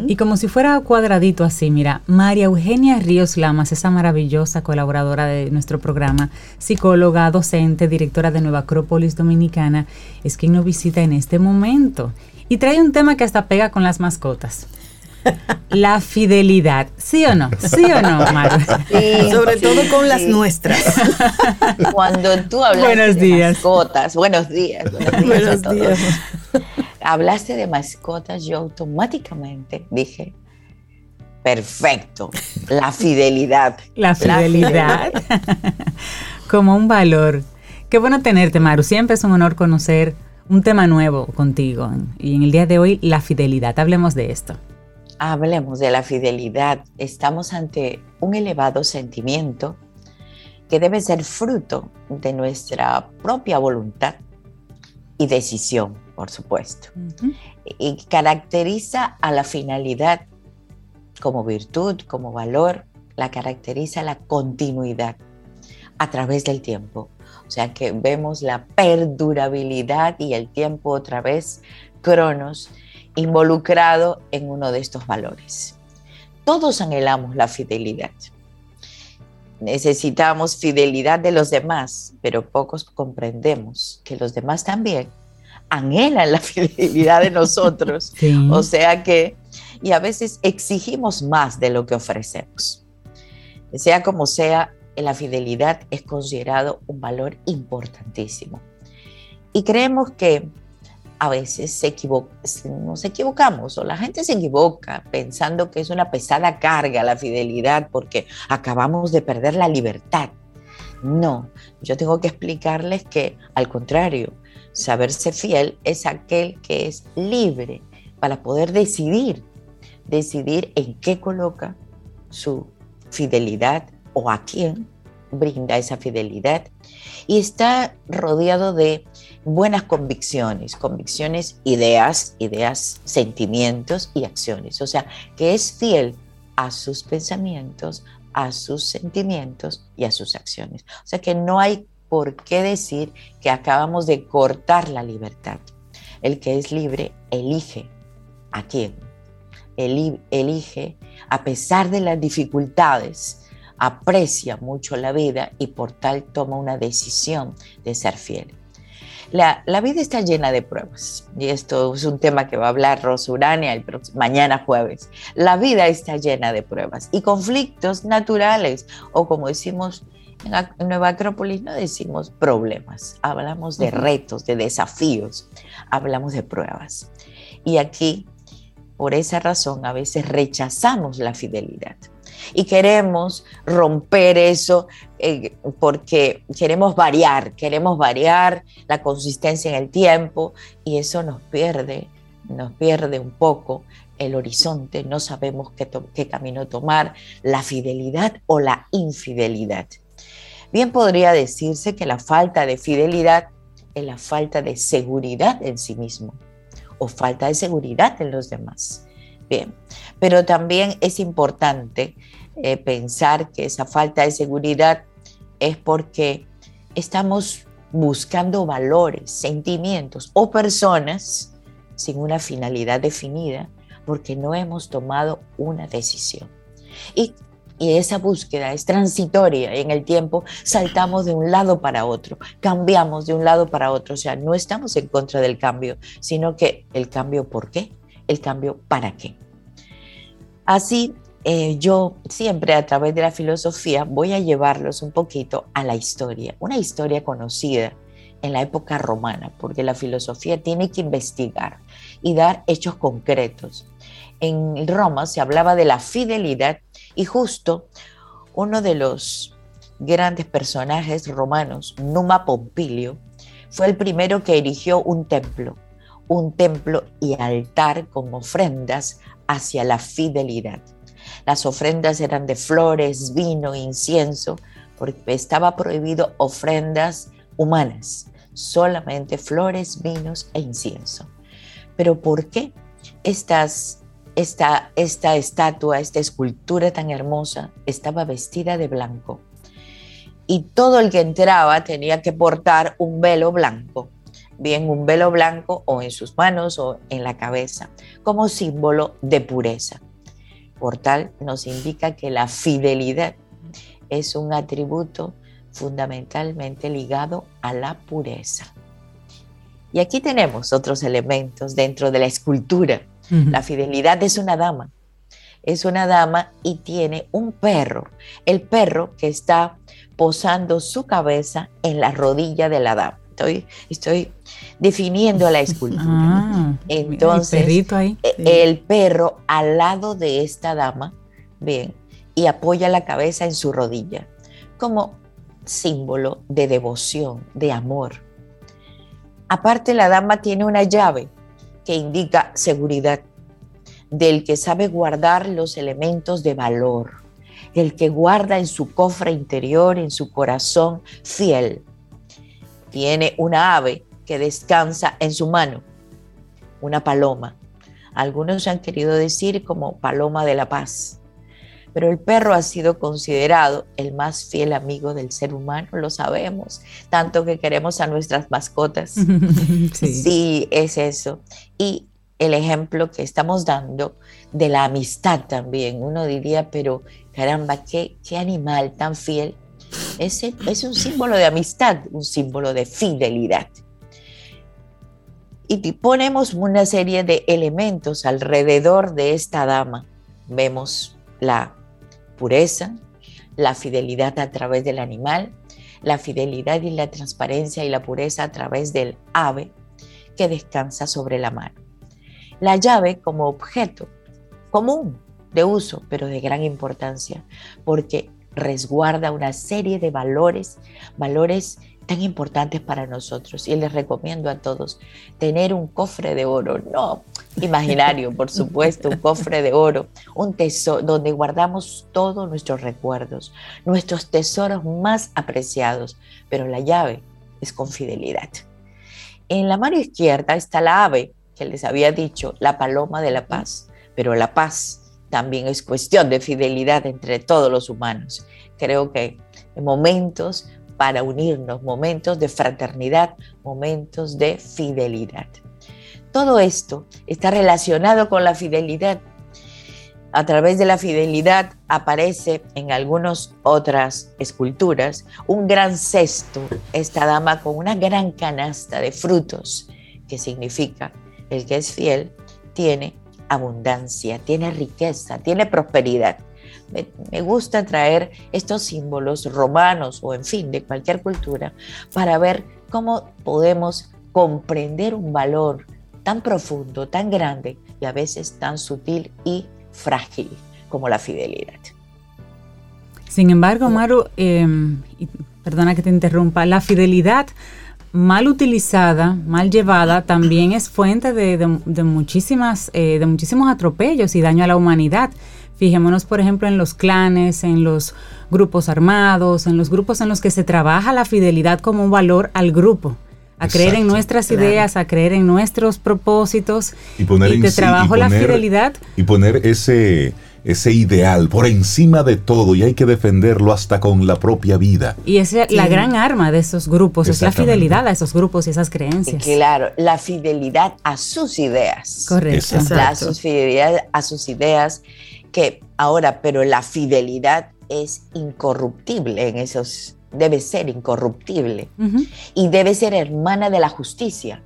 Y como si fuera cuadradito así, mira, María Eugenia Ríos Lamas, esa maravillosa colaboradora de nuestro programa, psicóloga, docente, directora de Nueva Acrópolis Dominicana, es quien nos visita en este momento. Y trae un tema que hasta pega con las mascotas. La fidelidad, ¿sí o no? ¿Sí o no, Maru? Sobre todo con las nuestras. Cuando tú hablas de mascotas, buenos días, buenos días, hablaste de mascotas, yo automáticamente dije, perfecto, la fidelidad. La fidelidad. Como un valor. Qué bueno tenerte, Maru. Siempre es un honor conocer un tema nuevo contigo. Y en el día de hoy, la fidelidad. Hablemos de esto. Hablemos de la fidelidad. Estamos ante un elevado sentimiento que debe ser fruto de nuestra propia voluntad y decisión por supuesto, y caracteriza a la finalidad como virtud, como valor, la caracteriza la continuidad a través del tiempo. O sea que vemos la perdurabilidad y el tiempo otra vez, Cronos, involucrado en uno de estos valores. Todos anhelamos la fidelidad. Necesitamos fidelidad de los demás, pero pocos comprendemos que los demás también anhelan la fidelidad de nosotros. O sea que, y a veces exigimos más de lo que ofrecemos. Sea como sea, la fidelidad es considerado un valor importantísimo. Y creemos que a veces se nos equivocamos o la gente se equivoca pensando que es una pesada carga la fidelidad porque acabamos de perder la libertad. No, yo tengo que explicarles que al contrario, Saberse fiel es aquel que es libre para poder decidir, decidir en qué coloca su fidelidad o a quién brinda esa fidelidad. Y está rodeado de buenas convicciones, convicciones, ideas, ideas, sentimientos y acciones. O sea, que es fiel a sus pensamientos, a sus sentimientos y a sus acciones. O sea, que no hay por qué decir que acabamos de cortar la libertad. El que es libre elige a quién. elige, a pesar de las dificultades, aprecia mucho la vida y por tal toma una decisión de ser fiel. La, vida está llena de pruebas y esto es un tema que va a hablar Rosurania el mañana jueves. La vida está llena de pruebas y conflictos naturales o como decimos en, Nueva Acrópolis no decimos problemas, hablamos de retos, de desafíos, hablamos de pruebas. Y aquí, por esa razón, a veces rechazamos la fidelidad. Y queremos romper eso eh, porque queremos variar, queremos variar la consistencia en el tiempo y eso nos pierde, nos pierde un poco el horizonte, no sabemos qué, qué camino tomar, la fidelidad o la infidelidad. Bien podría decirse que la falta de fidelidad es la falta de seguridad en sí mismo o falta de seguridad en los demás. Bien, pero también es importante eh, pensar que esa falta de seguridad es porque estamos buscando valores, sentimientos o personas sin una finalidad definida porque no hemos tomado una decisión. Y, y, esa búsqueda es transitoria en el tiempo, saltamos de un lado para otro, cambiamos de un lado para otro, o sea, no estamos en contra del cambio, sino que el cambio por qué, el cambio para qué. Así, eh, yo siempre a través de la filosofía voy a llevarlos un poquito a la historia, una historia conocida en la época romana, porque la filosofía tiene que investigar y dar hechos concretos. En Roma se hablaba de la fidelidad y justo uno de los grandes personajes romanos, Numa Pompilio, fue el primero que erigió un templo, un templo y altar con ofrendas hacia la fidelidad. Las ofrendas eran de flores, vino, incienso, porque estaba prohibido ofrendas humanas, solamente flores, vinos e incienso. Pero ¿por qué estas, esta, esta estatua, esta escultura tan hermosa estaba vestida de blanco? Y todo el que entraba tenía que portar un velo blanco bien un velo blanco o en sus manos o en la cabeza, como símbolo de pureza. Por tal, nos indica que la fidelidad es un atributo fundamentalmente ligado a la pureza. Y aquí tenemos otros elementos dentro de la escultura. La fidelidad es una dama. Es una dama y tiene un perro. El perro que está posando su cabeza en la rodilla de la dama estoy, estoy definiendo la escultura. Ah, Entonces, e, el perro al lado de esta dama, bien, y apoya la cabeza en su rodilla, como símbolo de devoción, de amor. Aparte, la dama tiene una llave que indica seguridad, del que sabe guardar los elementos de valor, el que guarda en su cofre interior, en su corazón fiel, tiene una ave que descansa en su mano, una paloma. Algunos han querido decir como paloma de la paz. Pero el perro ha sido considerado el más fiel amigo del ser humano, lo sabemos, tanto que queremos a nuestras mascotas. sí. es eso. Y el ejemplo que estamos dando de la amistad también. Uno diría, pero caramba, qué, qué animal tan fiel es, es un símbolo de amistad, un símbolo de fidelidad. Y ponemos una serie de elementos alrededor de esta dama. Vemos la pureza, la fidelidad a través del animal, la fidelidad y la transparencia y la pureza a través del ave que descansa sobre la mano. La llave como objeto común de uso, pero de gran importancia, porque resguarda una serie de valores, valores tan importantes para nosotros. Y les recomiendo a todos tener un cofre de oro, no imaginario, por supuesto, un cofre de oro, un tesoro donde guardamos todos nuestros recuerdos, nuestros tesoros más apreciados, pero la llave es con fidelidad. En la mano izquierda está la ave que les había dicho, la paloma de la paz, pero la paz también es cuestión de fidelidad entre todos los humanos. Creo que momentos para unirnos, momentos de fraternidad, momentos de fidelidad. Todo esto está relacionado con la fidelidad. A través de la fidelidad aparece en algunas otras esculturas un gran cesto, esta dama con una gran canasta de frutos, que significa el que es fiel tiene abundancia, tiene riqueza, tiene prosperidad. Me, gusta traer estos símbolos romanos o en fin de cualquier cultura para ver cómo podemos comprender un valor tan profundo, tan grande y a veces tan sutil y frágil como la fidelidad. Sin embargo, Maru, em, perdona que te interrumpa, la fidelidad mal utilizada, mal llevada, también es fuente de, muchísimas, eh, de muchísimos atropellos y daño a la humanidad. Fijémonos, por ejemplo, en los clanes, en los grupos armados, en los grupos en los que se trabaja la fidelidad como un valor al grupo, a creer en nuestras ideas, a creer en nuestros propósitos y poner en trabajo la fidelidad y poner ese ese ideal por encima de todo y hay que defenderlo hasta con la propia vida. Y es la gran arma de esos grupos, es la fidelidad a esos grupos y esas creencias. claro, la fidelidad a sus ideas. Correcto. La fidelidad a sus ideas que ahora, pero la fidelidad es incorruptible en esos, debe ser incorruptible y debe ser hermana de la justicia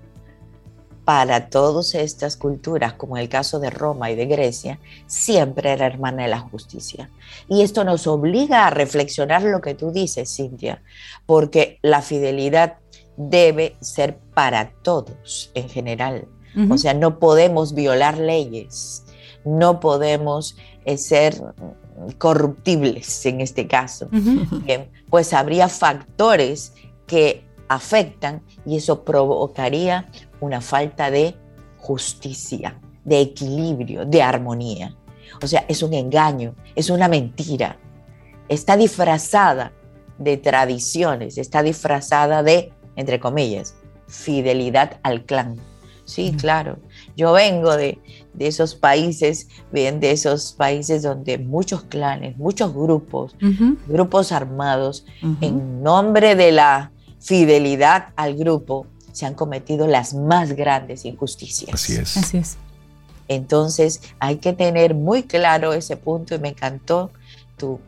para todas estas culturas, como el caso de Roma y de Grecia, siempre era hermana de la justicia. Y esto nos obliga a reflexionar lo que tú dices, Cintia, porque la fidelidad debe ser para todos en general. O sea, no podemos violar leyes, no podemos eh, ser corruptibles en este caso. pues habría factores que afectan y eso provocaría una falta de justicia, de equilibrio, de armonía. O sea, es un engaño, es una mentira. Está disfrazada de tradiciones, está disfrazada de, entre comillas, fidelidad al clan. Sí, claro. Yo vengo de, esos países, bien, de esos países donde muchos clanes, muchos grupos, grupos armados, en nombre de la fidelidad al grupo, se han cometido las más grandes injusticias. Así es. Así es. Entonces hay que tener muy claro ese punto y me encantó tu,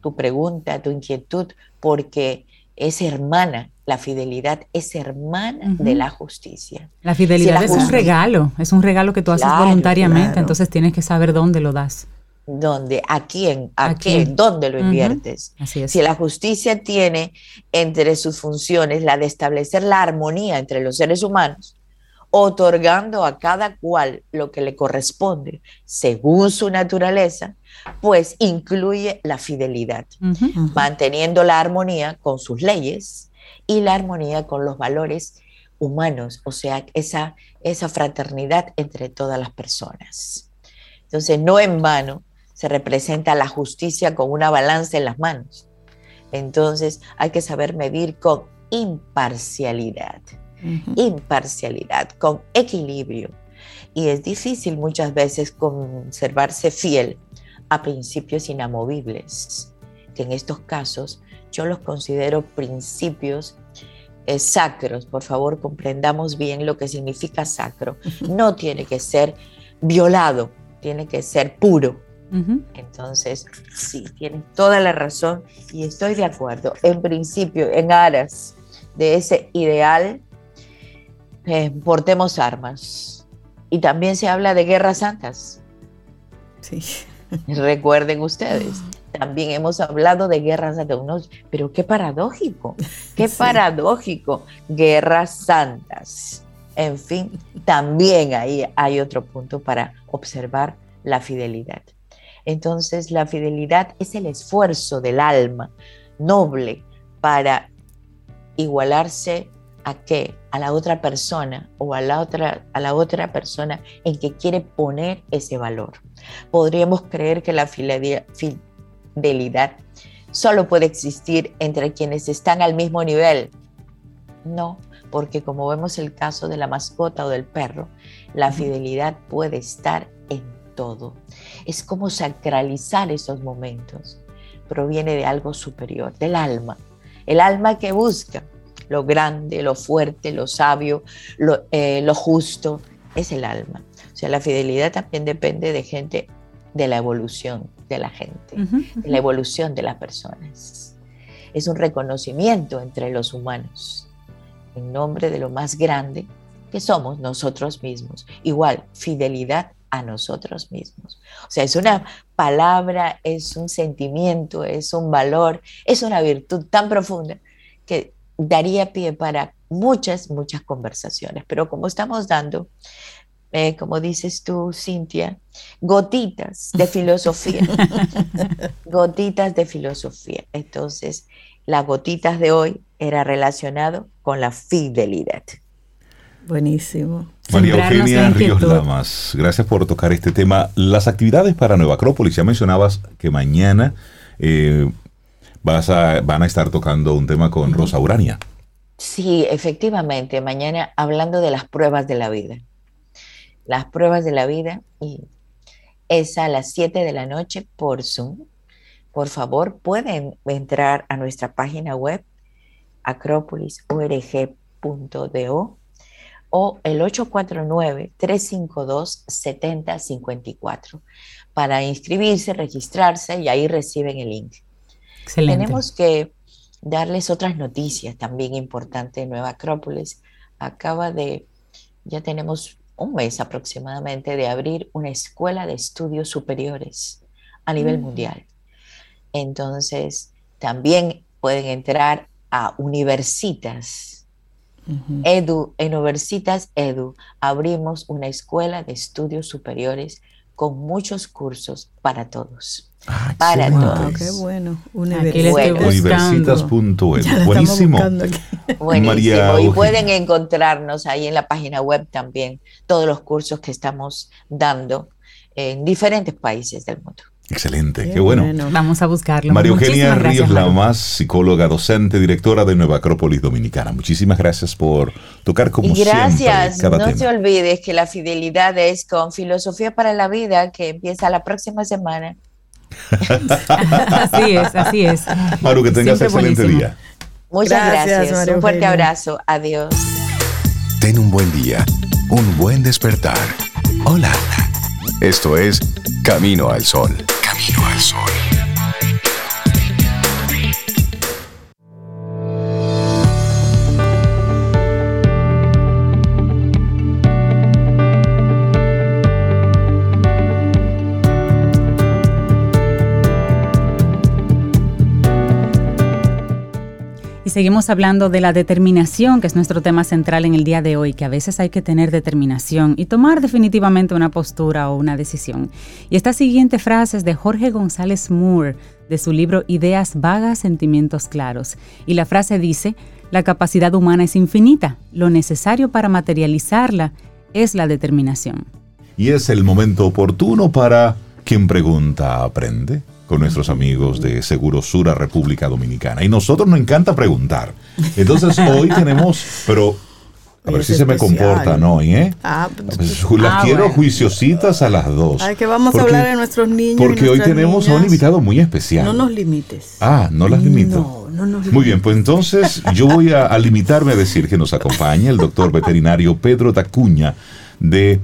tu pregunta, tu inquietud, porque es hermana, la fidelidad es hermana de la justicia. La fidelidad es un regalo, es un regalo que tú haces voluntariamente, entonces tienes que saber dónde lo das. ¿Dónde? ¿A quién? ¿A, quién? ¿Dónde lo inviertes? Si la justicia tiene entre sus funciones la de establecer la armonía entre los seres humanos, otorgando a cada cual lo que le corresponde según su naturaleza, pues incluye la fidelidad, manteniendo la armonía con sus leyes y la armonía con los valores humanos, o sea, esa, esa fraternidad entre todas las personas. Entonces, no en vano, se representa la justicia con una balanza en las manos. Entonces hay que saber medir con imparcialidad, imparcialidad, con equilibrio. Y es difícil muchas veces conservarse fiel a principios inamovibles, que en estos casos yo los considero principios eh, sacros. Por favor, comprendamos bien lo que significa sacro. No tiene que ser violado, tiene que ser puro entonces, sí, tienes toda la razón y estoy de acuerdo. En principio, en aras de ese ideal, eh, portemos armas. Y también se habla de guerras santas. Sí. Recuerden ustedes, también hemos hablado de guerras santas, pero qué paradójico, qué paradójico, guerras santas. En fin, también ahí hay otro punto para observar la fidelidad. Entonces la fidelidad es el esfuerzo del alma noble para igualarse a qué? A la otra persona o a la otra, a la otra persona en que quiere poner ese valor. Podríamos creer que la fidelidad solo puede existir entre quienes están al mismo nivel. No, porque como vemos el caso de la mascota o del perro, la fidelidad puede estar en todo. Es como sacralizar esos momentos. Proviene de algo superior, del alma. El alma que busca lo grande, lo fuerte, lo sabio, lo, eh, justo, es el alma. O sea, la fidelidad también depende de gente, de la evolución de la gente, de la evolución de las personas. Es un reconocimiento entre los humanos en nombre de lo más grande que somos nosotros mismos. Igual, fidelidad a nosotros mismos. O sea, es una palabra, es un sentimiento, es un valor, es una virtud tan profunda que daría pie para muchas, muchas conversaciones. Pero como estamos dando, eh, como dices tú, Cintia, gotitas de filosofía, gotitas de filosofía. Entonces, las gotitas de hoy era relacionado con la fidelidad. Buenísimo. María Eugenia Ríos Lamas, gracias por tocar este tema. Las actividades para Nueva Acrópolis, ya mencionabas que mañana eh, vas a, van a estar tocando un tema con Rosa Urania. Sí, efectivamente, mañana hablando de las pruebas de la vida. Las pruebas de la vida y es a las 7 de la noche por Zoom. Por favor, pueden entrar a nuestra página web acropolisorg.do o el 849-352-7054 para inscribirse, registrarse y ahí reciben el link. Tenemos que darles otras noticias también importantes de Nueva Acrópolis. Acaba de, ya tenemos un mes aproximadamente de abrir una escuela de estudios superiores a nivel mm. mundial. Entonces, también pueden entrar a universitas. Edu, en Universitas Edu abrimos una escuela de estudios superiores con muchos cursos para todos. Ah, para todos. qué bueno. Universitas.edu. Buenísimo. Buenísimo. y pueden encontrarnos ahí en la página web también todos los cursos que estamos dando en diferentes países del mundo. Excelente, qué, bueno. Vamos a buscarlo. María Eugenia Ríos más psicóloga, docente, directora de Nueva Acrópolis Dominicana. Muchísimas gracias por tocar como y gracias. no se olvides que la fidelidad es con Filosofía para la Vida, que empieza la próxima semana. así es, así es. Maru, que tengas excelente día. Muchas gracias. un fuerte abrazo. Adiós. Ten un buen día, un buen despertar. Hola. Esto es Camino al Sol. Camino al Sol. Seguimos hablando de la determinación, que es nuestro tema central en el día de hoy, que a veces hay que tener determinación y tomar definitivamente una postura o una decisión. Y esta siguiente frase es de Jorge González Moore, de su libro Ideas vagas, sentimientos claros. Y la frase dice, la capacidad humana es infinita, lo necesario para materializarla es la determinación. Y es el momento oportuno para quien pregunta, aprende con nuestros amigos de Seguro Sura República Dominicana. Y nosotros nos encanta preguntar. Entonces hoy tenemos, pero a ver si se me comportan hoy, ¿eh? Ah, pues, las ah, quiero juiciositas a las dos. Ay, que vamos a hablar de nuestros niños. Porque hoy tenemos a un invitado muy especial. No nos limites. Ah, no las limito. No, no nos Muy bien, pues entonces yo voy a, a limitarme a decir que nos acompaña el doctor veterinario Pedro Tacuña de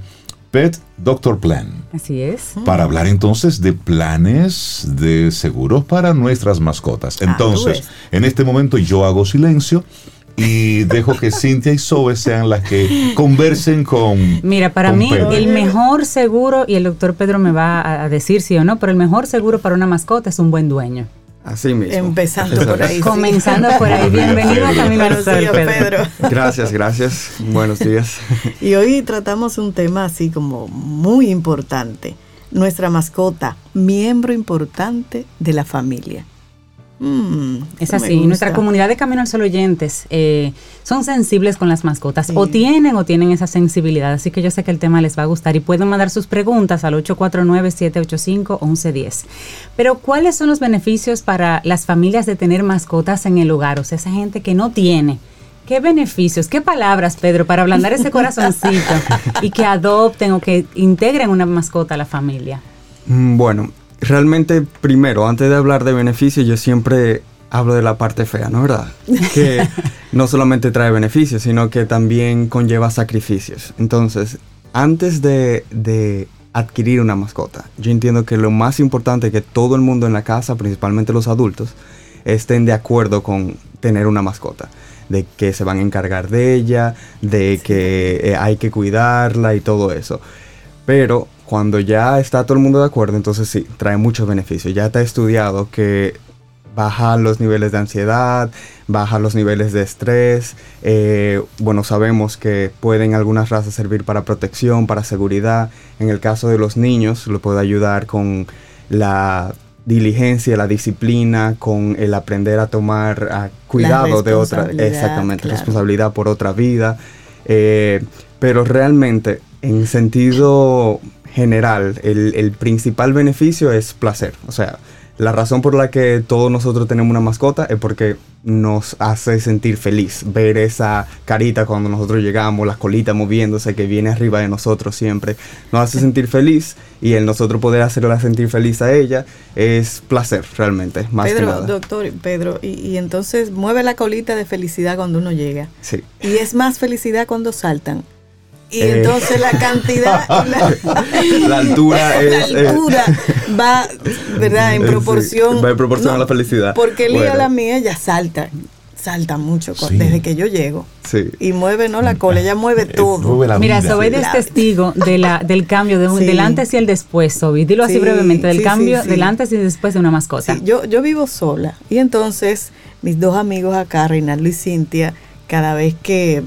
Pet Doctor Plan. Así es. Para hablar entonces de planes de seguros para nuestras mascotas. Ah, entonces, en este momento yo hago silencio y dejo que Cintia y Zoe sean las que conversen con. Mira, para mí el mejor seguro, y el doctor Pedro me va a decir sí o no, pero el mejor seguro para una mascota es un buen dueño. Así mismo. Empezando por ahí. Comenzando por ahí. Bienvenido a Camino al Pedro. Gracias, gracias. Buenos días. Y hoy tratamos un tema así como muy importante. Nuestra mascota, miembro importante de la familia. Mm, es así. Nuestra comunidad de Camino al Sol oyentes eh, son sensibles con las mascotas. O tienen o tienen esa sensibilidad. Así que yo sé que el tema les va a gustar y pueden mandar sus preguntas al 849-785-1110. Pero, ¿cuáles son los beneficios para las familias de tener mascotas en el hogar? O sea, esa gente que no tiene. ¿Qué beneficios? ¿Qué palabras, Pedro, para ablandar ese corazoncito y que adopten o que integren una mascota a la familia? Mm, bueno, realmente primero, antes de hablar de beneficios, yo siempre hablo de la parte fea, ¿no verdad? Que no solamente trae beneficios, sino que también conlleva sacrificios. Entonces, antes de, de, adquirir una mascota, yo entiendo que lo más importante es que todo el mundo en la casa, principalmente los adultos, estén de acuerdo con tener una mascota. De que se van a encargar de ella, de que eh, hay que cuidarla y todo eso. Pero cuando ya está todo el mundo de acuerdo, entonces sí, trae muchos beneficios. Ya está estudiado que baja los niveles de ansiedad, baja los niveles de estrés. Eh, bueno, sabemos que pueden algunas razas servir para protección, para seguridad. En el caso de los niños, lo puede ayudar con la diligencia, la disciplina, con el aprender a tomar cuidado de otra, exactamente, responsabilidad por otra vida. Eh, pero realmente, en sentido general, el, principal beneficio es placer. O sea, La razón por la que todos nosotros tenemos una mascota es porque nos hace sentir feliz ver esa carita cuando nosotros llegamos, las colitas moviéndose que viene arriba de nosotros siempre. Nos hace sentir feliz y el nosotros poder hacerla sentir feliz a ella es placer realmente, más Pedro, que nada. Doctor, Pedro, y, y, entonces mueve la colita de felicidad cuando uno llega. Sí. Y es más felicidad cuando saltan. Y eh. entonces la cantidad, la, la altura, es, la altura va, ¿verdad? En proporción. Sí, va en proporción no, a la felicidad. Porque Lía, bueno. la mía, ella salta, salta mucho sí. desde que yo llego. Sí. Y mueve, ¿no? La cola, ella mueve todo. Mueve Mira, Sobeid es testigo de la, del cambio, de un, del antes y el después, Sobeid. Dilo así brevemente, del cambio del antes y después de una mascota. yo, yo vivo sola. Y entonces, mis dos amigos acá, Reinaldo y Cintia, cada vez que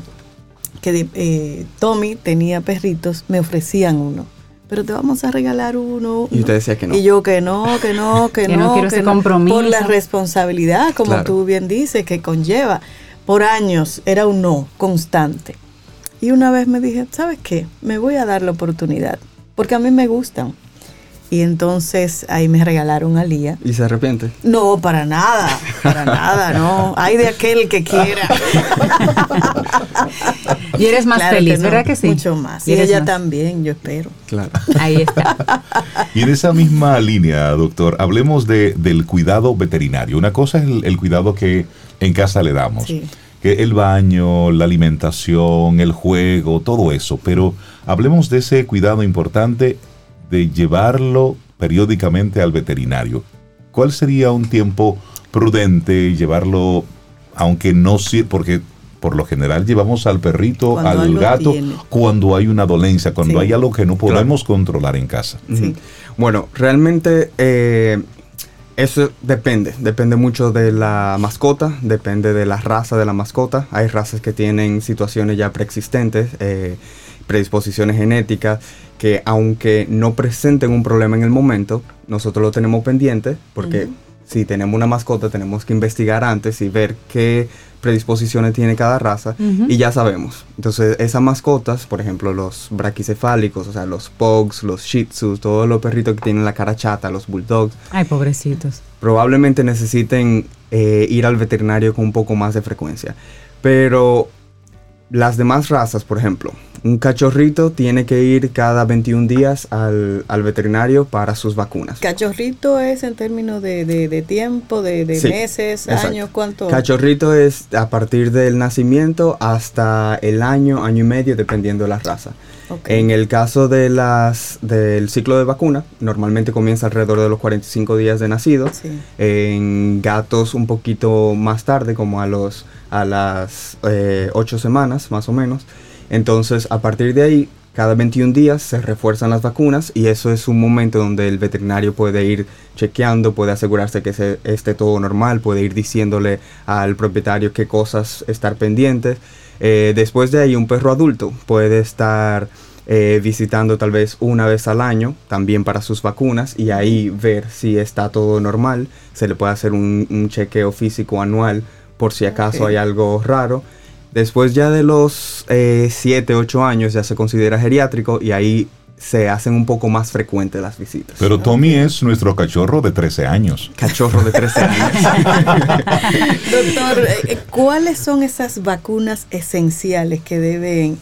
que eh, Tommy tenía perritos, me ofrecían uno. Pero te vamos a regalar uno. Y usted decía que no. Y yo que no, que no, que, que no. no quiero que ese no, compromiso. Por la responsabilidad, como Claro. tú bien dices, que conlleva. Por años era un no constante. Y una vez me dije, ¿sabes qué? Me voy a dar la oportunidad. Porque a mí me gustan. Y entonces ahí me regalaron a Lía. ¿Y se arrepiente? No, para nada, para nada, no. Hay de aquel que quiera. Y eres más Claro feliz, no, ¿verdad que sí? Mucho más. Y ella más. también, yo espero. Claro. Ahí está. Y en esa misma línea, doctor, hablemos de, del cuidado veterinario. Una cosa es el, el cuidado que en casa le damos. Sí. Que el baño, la alimentación, el juego, todo eso. Pero hablemos de ese cuidado importante de llevarlo periódicamente al veterinario. ¿Cuál sería un tiempo prudente llevarlo, aunque no sirva, porque por lo general llevamos al perrito, Cuando al gato, tiene. cuando hay una dolencia, cuando Sí. hay algo que no podemos controlar en casa. Sí. Bueno, realmente eh, eso depende, depende mucho de la mascota, depende de la raza de la mascota. Hay razas que tienen situaciones ya preexistentes, eh, predisposiciones genéticas, que aunque no presenten un problema en el momento, nosotros lo tenemos pendiente, porque si tenemos una mascota tenemos que investigar antes y ver qué predisposiciones tiene cada raza y ya sabemos. Entonces, esas mascotas, por ejemplo, los braquicefálicos, o sea, los pugs, los shih tzus, todos los perritos que tienen la cara chata, los bulldogs, Ay, pobrecitos. probablemente necesiten eh, ir al veterinario con un poco más de frecuencia. Pero las demás razas, por ejemplo, un cachorrito tiene que ir cada 21 días al, al veterinario para sus vacunas. Cachorrito es en términos de, de- de tiempo, de, de Sí, meses, exacto. años, ¿cuánto? Cachorrito es a partir del nacimiento hasta el año, año y medio, dependiendo de la raza. Ok. En el caso de las del ciclo de vacuna, normalmente comienza alrededor de los 45 días de nacido. Sí. En gatos un poquito más tarde, como a los a las 8 semanas más o menos. Entonces, a partir de ahí, cada 21 días se refuerzan las vacunas y eso es un momento donde el veterinario puede ir chequeando, puede asegurarse que se, esté todo normal, puede ir diciéndole al propietario qué cosas estar pendientes. Eh, después de ahí, un perro adulto puede estar eh, visitando tal vez una vez al año, también para sus vacunas, y ahí ver si está todo normal. Se le puede hacer un, un chequeo físico anual por si acaso hay algo raro. Después ya de los 7, 8 años ya se considera geriátrico y ahí se hacen un poco más frecuentes las visitas. Pero Tommy es nuestro cachorro de 13 años. Cachorro de 13 años. Doctor, eh, ¿cuáles son esas vacunas esenciales que deben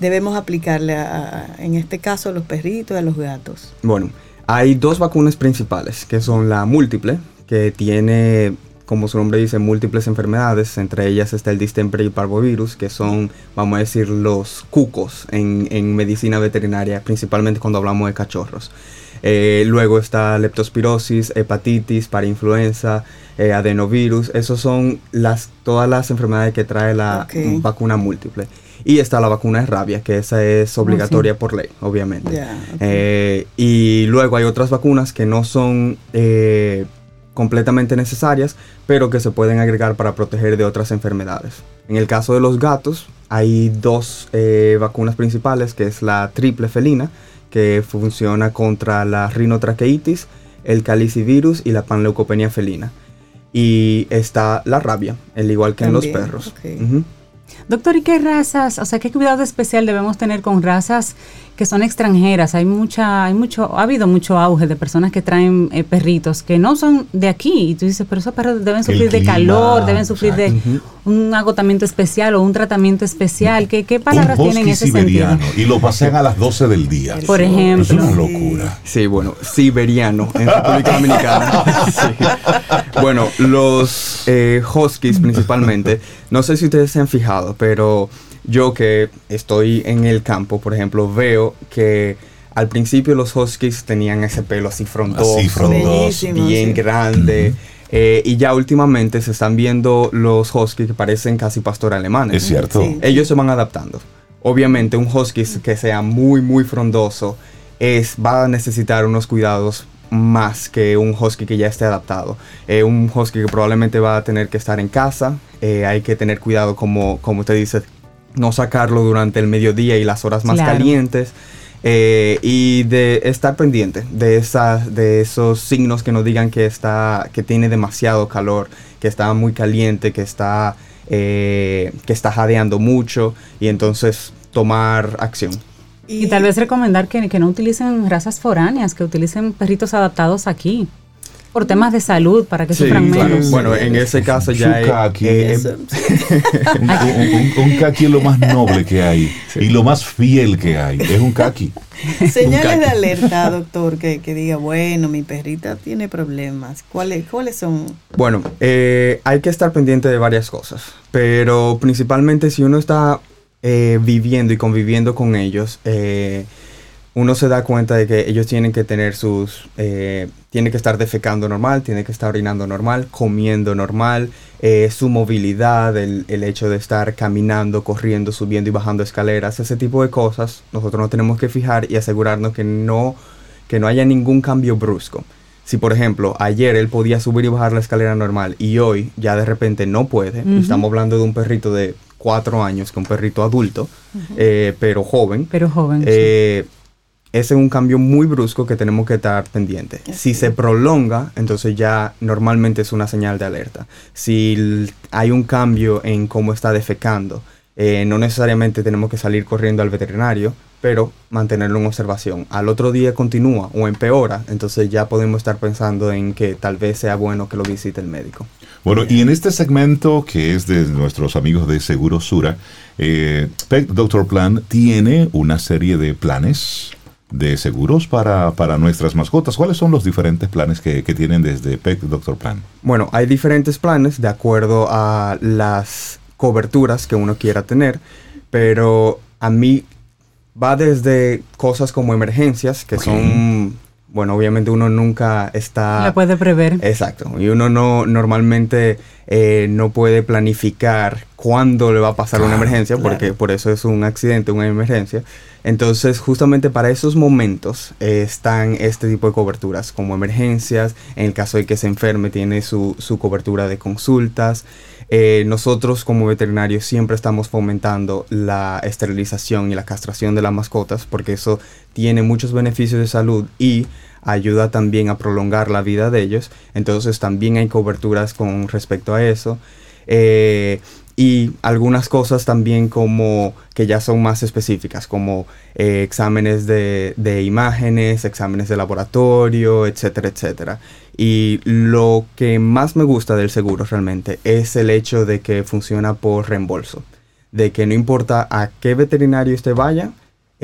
debemos aplicarle a, a- en este caso a los perritos y a los gatos? Bueno, hay dos vacunas principales, que son la múltiple, que tiene, como su nombre dice, múltiples enfermedades. Entre ellas está el distemper y el parvovirus, que son, vamos a decir, los cucos en, en medicina veterinaria, principalmente cuando hablamos de cachorros. Eh, luego está leptospirosis, hepatitis, parainfluenza, eh, adenovirus. Esos son las, todas las enfermedades que trae la vacuna múltiple. Y está la vacuna de rabia, que esa es obligatoria por ley, obviamente. Eh, y luego hay otras vacunas que no son completamente necesarias, pero que se pueden agregar para proteger de otras enfermedades. En el caso de los gatos, hay dos eh, vacunas principales, que es la triple felina, que funciona contra la rinotraqueitis, el calicivirus y la panleucopenia felina. Y está la rabia, al igual que en los perros. Doctor, ¿y qué razas, o sea, qué cuidado especial debemos tener con razas que son extranjeras. Hay mucha, hay mucho, ha habido mucho auge de personas que traen eh, perritos que no son de aquí. Y tú dices, pero esos perros deben sufrir de calor, deben sufrir de un agotamiento especial o un tratamiento especial. ¿Qué, qué palabras tienen ese sentido? Y lo pasean a las 12 del día. Por ejemplo. Es una locura. Sí, bueno, siberiano en República Dominicana. Bueno, los eh, huskies principalmente, no sé si ustedes se han fijado, pero yo que estoy en el campo, por ejemplo, veo que al principio los huskies tenían ese pelo así frondoso, bien grande. Eh, y ya últimamente se están viendo los huskies que parecen casi pastor alemanes. Es cierto. Ellos se van adaptando. Obviamente un husky que sea muy, muy frondoso es, va a necesitar unos cuidados más que un husky que ya esté adaptado. Eh, un husky que probablemente va a tener que estar en casa. Eh, hay que tener cuidado, como, como usted dice, no sacarlo durante el mediodía y las horas más calientes. Eh, y de estar pendiente de, esas, de esos signos que nos digan que, está, que tiene demasiado calor, que está muy caliente, que está, eh, que está jadeando mucho y entonces tomar acción. Y, tal vez recomendar que, que no utilicen razas foráneas, que utilicen perritos adaptados aquí por temas de salud, para que sufran menos. Bueno, en ese caso ya es, eh, un, kaki es lo más noble que hay y lo más fiel que hay. Es un kaki. Señales de alerta, doctor, que, diga, bueno, mi perrita tiene problemas. ¿Cuáles, cuáles son? Bueno, eh, hay que estar pendiente de varias cosas, pero principalmente si uno está eh, viviendo y conviviendo con ellos, uno se da cuenta de que ellos tienen que tener sus, eh, tiene que estar defecando normal, tiene que estar orinando normal, comiendo normal, eh, su movilidad, el, el, hecho de estar caminando, corriendo, subiendo y bajando escaleras, ese tipo de cosas, nosotros nos tenemos que fijar y asegurarnos que no, que no haya ningún cambio brusco. Si por ejemplo ayer él podía subir y bajar la escalera normal y hoy ya de repente no puede, estamos hablando de un perrito de cuatro años, que un perrito adulto, eh, pero joven. Pero joven. Sí ese es un cambio muy brusco que tenemos que estar pendiente. Si se prolonga, entonces ya normalmente es una señal de alerta. Si hay un cambio en cómo está defecando, eh, no necesariamente tenemos que salir corriendo al veterinario, pero mantenerlo en observación. Al otro día continúa o empeora, entonces ya podemos estar pensando en que tal vez sea bueno que lo visite el médico. Bueno, y en este segmento que es de nuestros amigos de Seguro Sura, eh, Pet Doctor Plan tiene una serie de planes de seguros para, nuestras mascotas. ¿Cuáles son los diferentes planes que, tienen desde Pet Doctor Plan? Bueno, hay diferentes planes de acuerdo a las coberturas que uno quiera tener, pero a mí va desde cosas como emergencias, que son, bueno, obviamente uno nunca está... La puede prever. Exacto, y uno no normalmente eh, no puede planificar cuándo le va a pasar una emergencia, porque por eso es un accidente, una emergencia. Entonces, justamente para esos momentos eh, están este tipo de coberturas, como emergencias, en el caso de que se enferme tiene su, cobertura de consultas. Eh, nosotros como veterinarios siempre estamos fomentando la esterilización y la castración de las mascotas porque eso tiene muchos beneficios de salud y ayuda también a prolongar la vida de ellos. Entonces también hay coberturas con respecto a eso. Eh, y algunas cosas también como que ya son más específicas, como eh, exámenes de, imágenes, exámenes de laboratorio, etcétera, etcétera. Y lo que más me gusta del seguro realmente es el hecho de que funciona por reembolso, de que no importa a qué veterinario usted vaya,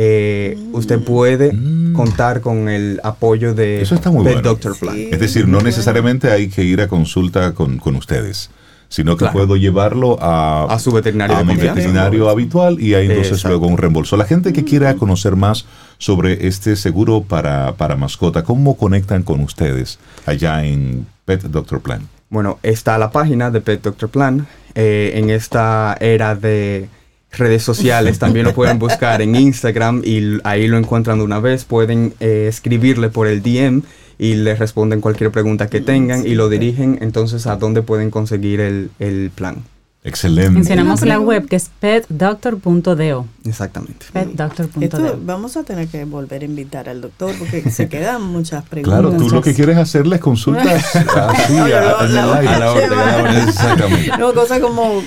eh, usted puede mm. contar con el apoyo de Eso está muy Doctor Plan. es decir, no necesariamente hay que ir a consulta con, con ustedes sino que puedo llevarlo a, su veterinario, a mi veterinario habitual y ahí entonces luego un reembolso. La gente que quiera conocer más sobre este seguro para, para mascota, ¿cómo conectan con ustedes allá en Pet Doctor Plan? Bueno, está la página de Pet Doctor Plan. Eh, en esta era de redes sociales también lo pueden buscar en Instagram y ahí lo encuentran de una vez. Pueden eh, escribirle por el DM y les responden cualquier pregunta que tengan y lo dirigen entonces a dónde pueden conseguir el, el plan. Excelente. Mencionamos la web que es petdoctor.do. Exactamente. Petdoctor.do. Vamos a tener que volver a invitar al doctor porque se quedan muchas preguntas. Claro, tú lo que quieres hacerles consultas así a, la, orden. Exactamente. No, cosa como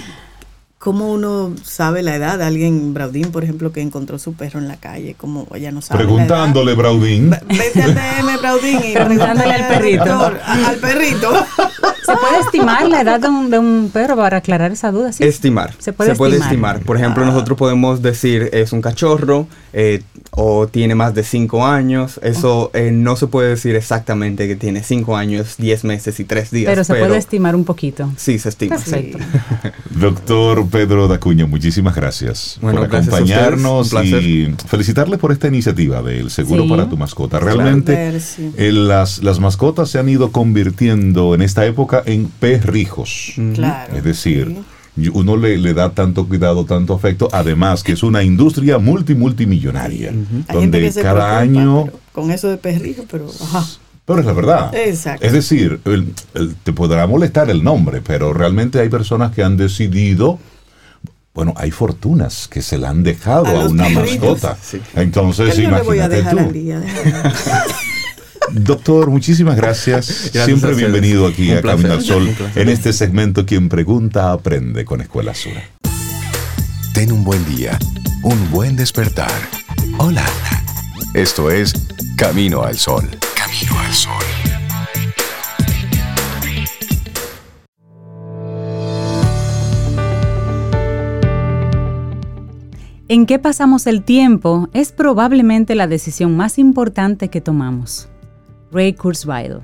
¿Cómo uno sabe la edad? Alguien, Braudín, por ejemplo, que encontró su perro en la calle, ¿cómo ella no sabe? Preguntándole, Braudín. Vete al DM, Braudín, y preguntándole al perrito. al perrito. ¿Se puede estimar la edad de un, perro para aclarar esa duda? ¿sí? Estimar. Se puede, estimar. Por ejemplo, nosotros podemos decir es un cachorro eh, o tiene más de 5 años. Eso eh, no se puede decir exactamente que tiene 5 años, 10 meses y 3 días. Pero se puede estimar un poquito. Sí, se estima. Perfecto. Doctor Pedro Dacuña, muchísimas gracias por acompañarnos y felicitarle por esta iniciativa del seguro para tu mascota. Realmente las, las mascotas se han ido convirtiendo en esta época en perrijos. Claro. Es decir, uno le, le, da tanto cuidado, tanto afecto, además que es una industria multi multimillonaria, donde cada año... Con eso de perrijo, pero... Pero es la verdad. Exacto. Es decir, te podrá molestar el nombre, pero realmente hay personas que han decidido bueno, hay fortunas que se la han dejado a, una mascota. Entonces, imagínate tú. Doctor, muchísimas gracias. Siempre bienvenido aquí a Camino al Sol en este segmento Quien pregunta aprende con Escuela Sura. Ten un buen día, un buen despertar. Hola. Esto es Camino al Sol. Camino al Sol. ¿En qué pasamos el tiempo? Es probablemente la decisión más importante que tomamos. Ray Kurzweil.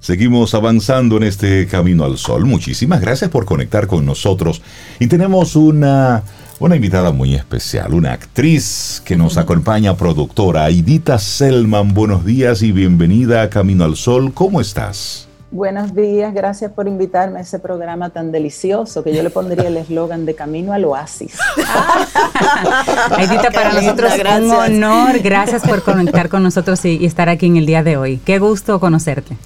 Seguimos avanzando en este camino al sol. Muchísimas gracias por conectar con nosotros. Y tenemos una, una invitada muy especial, una actriz que nos acompaña, productora, Aidita Selman. Buenos días y bienvenida a Camino al Sol. ¿Cómo estás? Buenos días, gracias por invitarme a ese programa tan delicioso que yo le pondría el eslogan de Camino al Oasis. Aidita, para nosotros es un honor, gracias por conectar con nosotros y, estar aquí en el día de hoy. Qué gusto conocerte.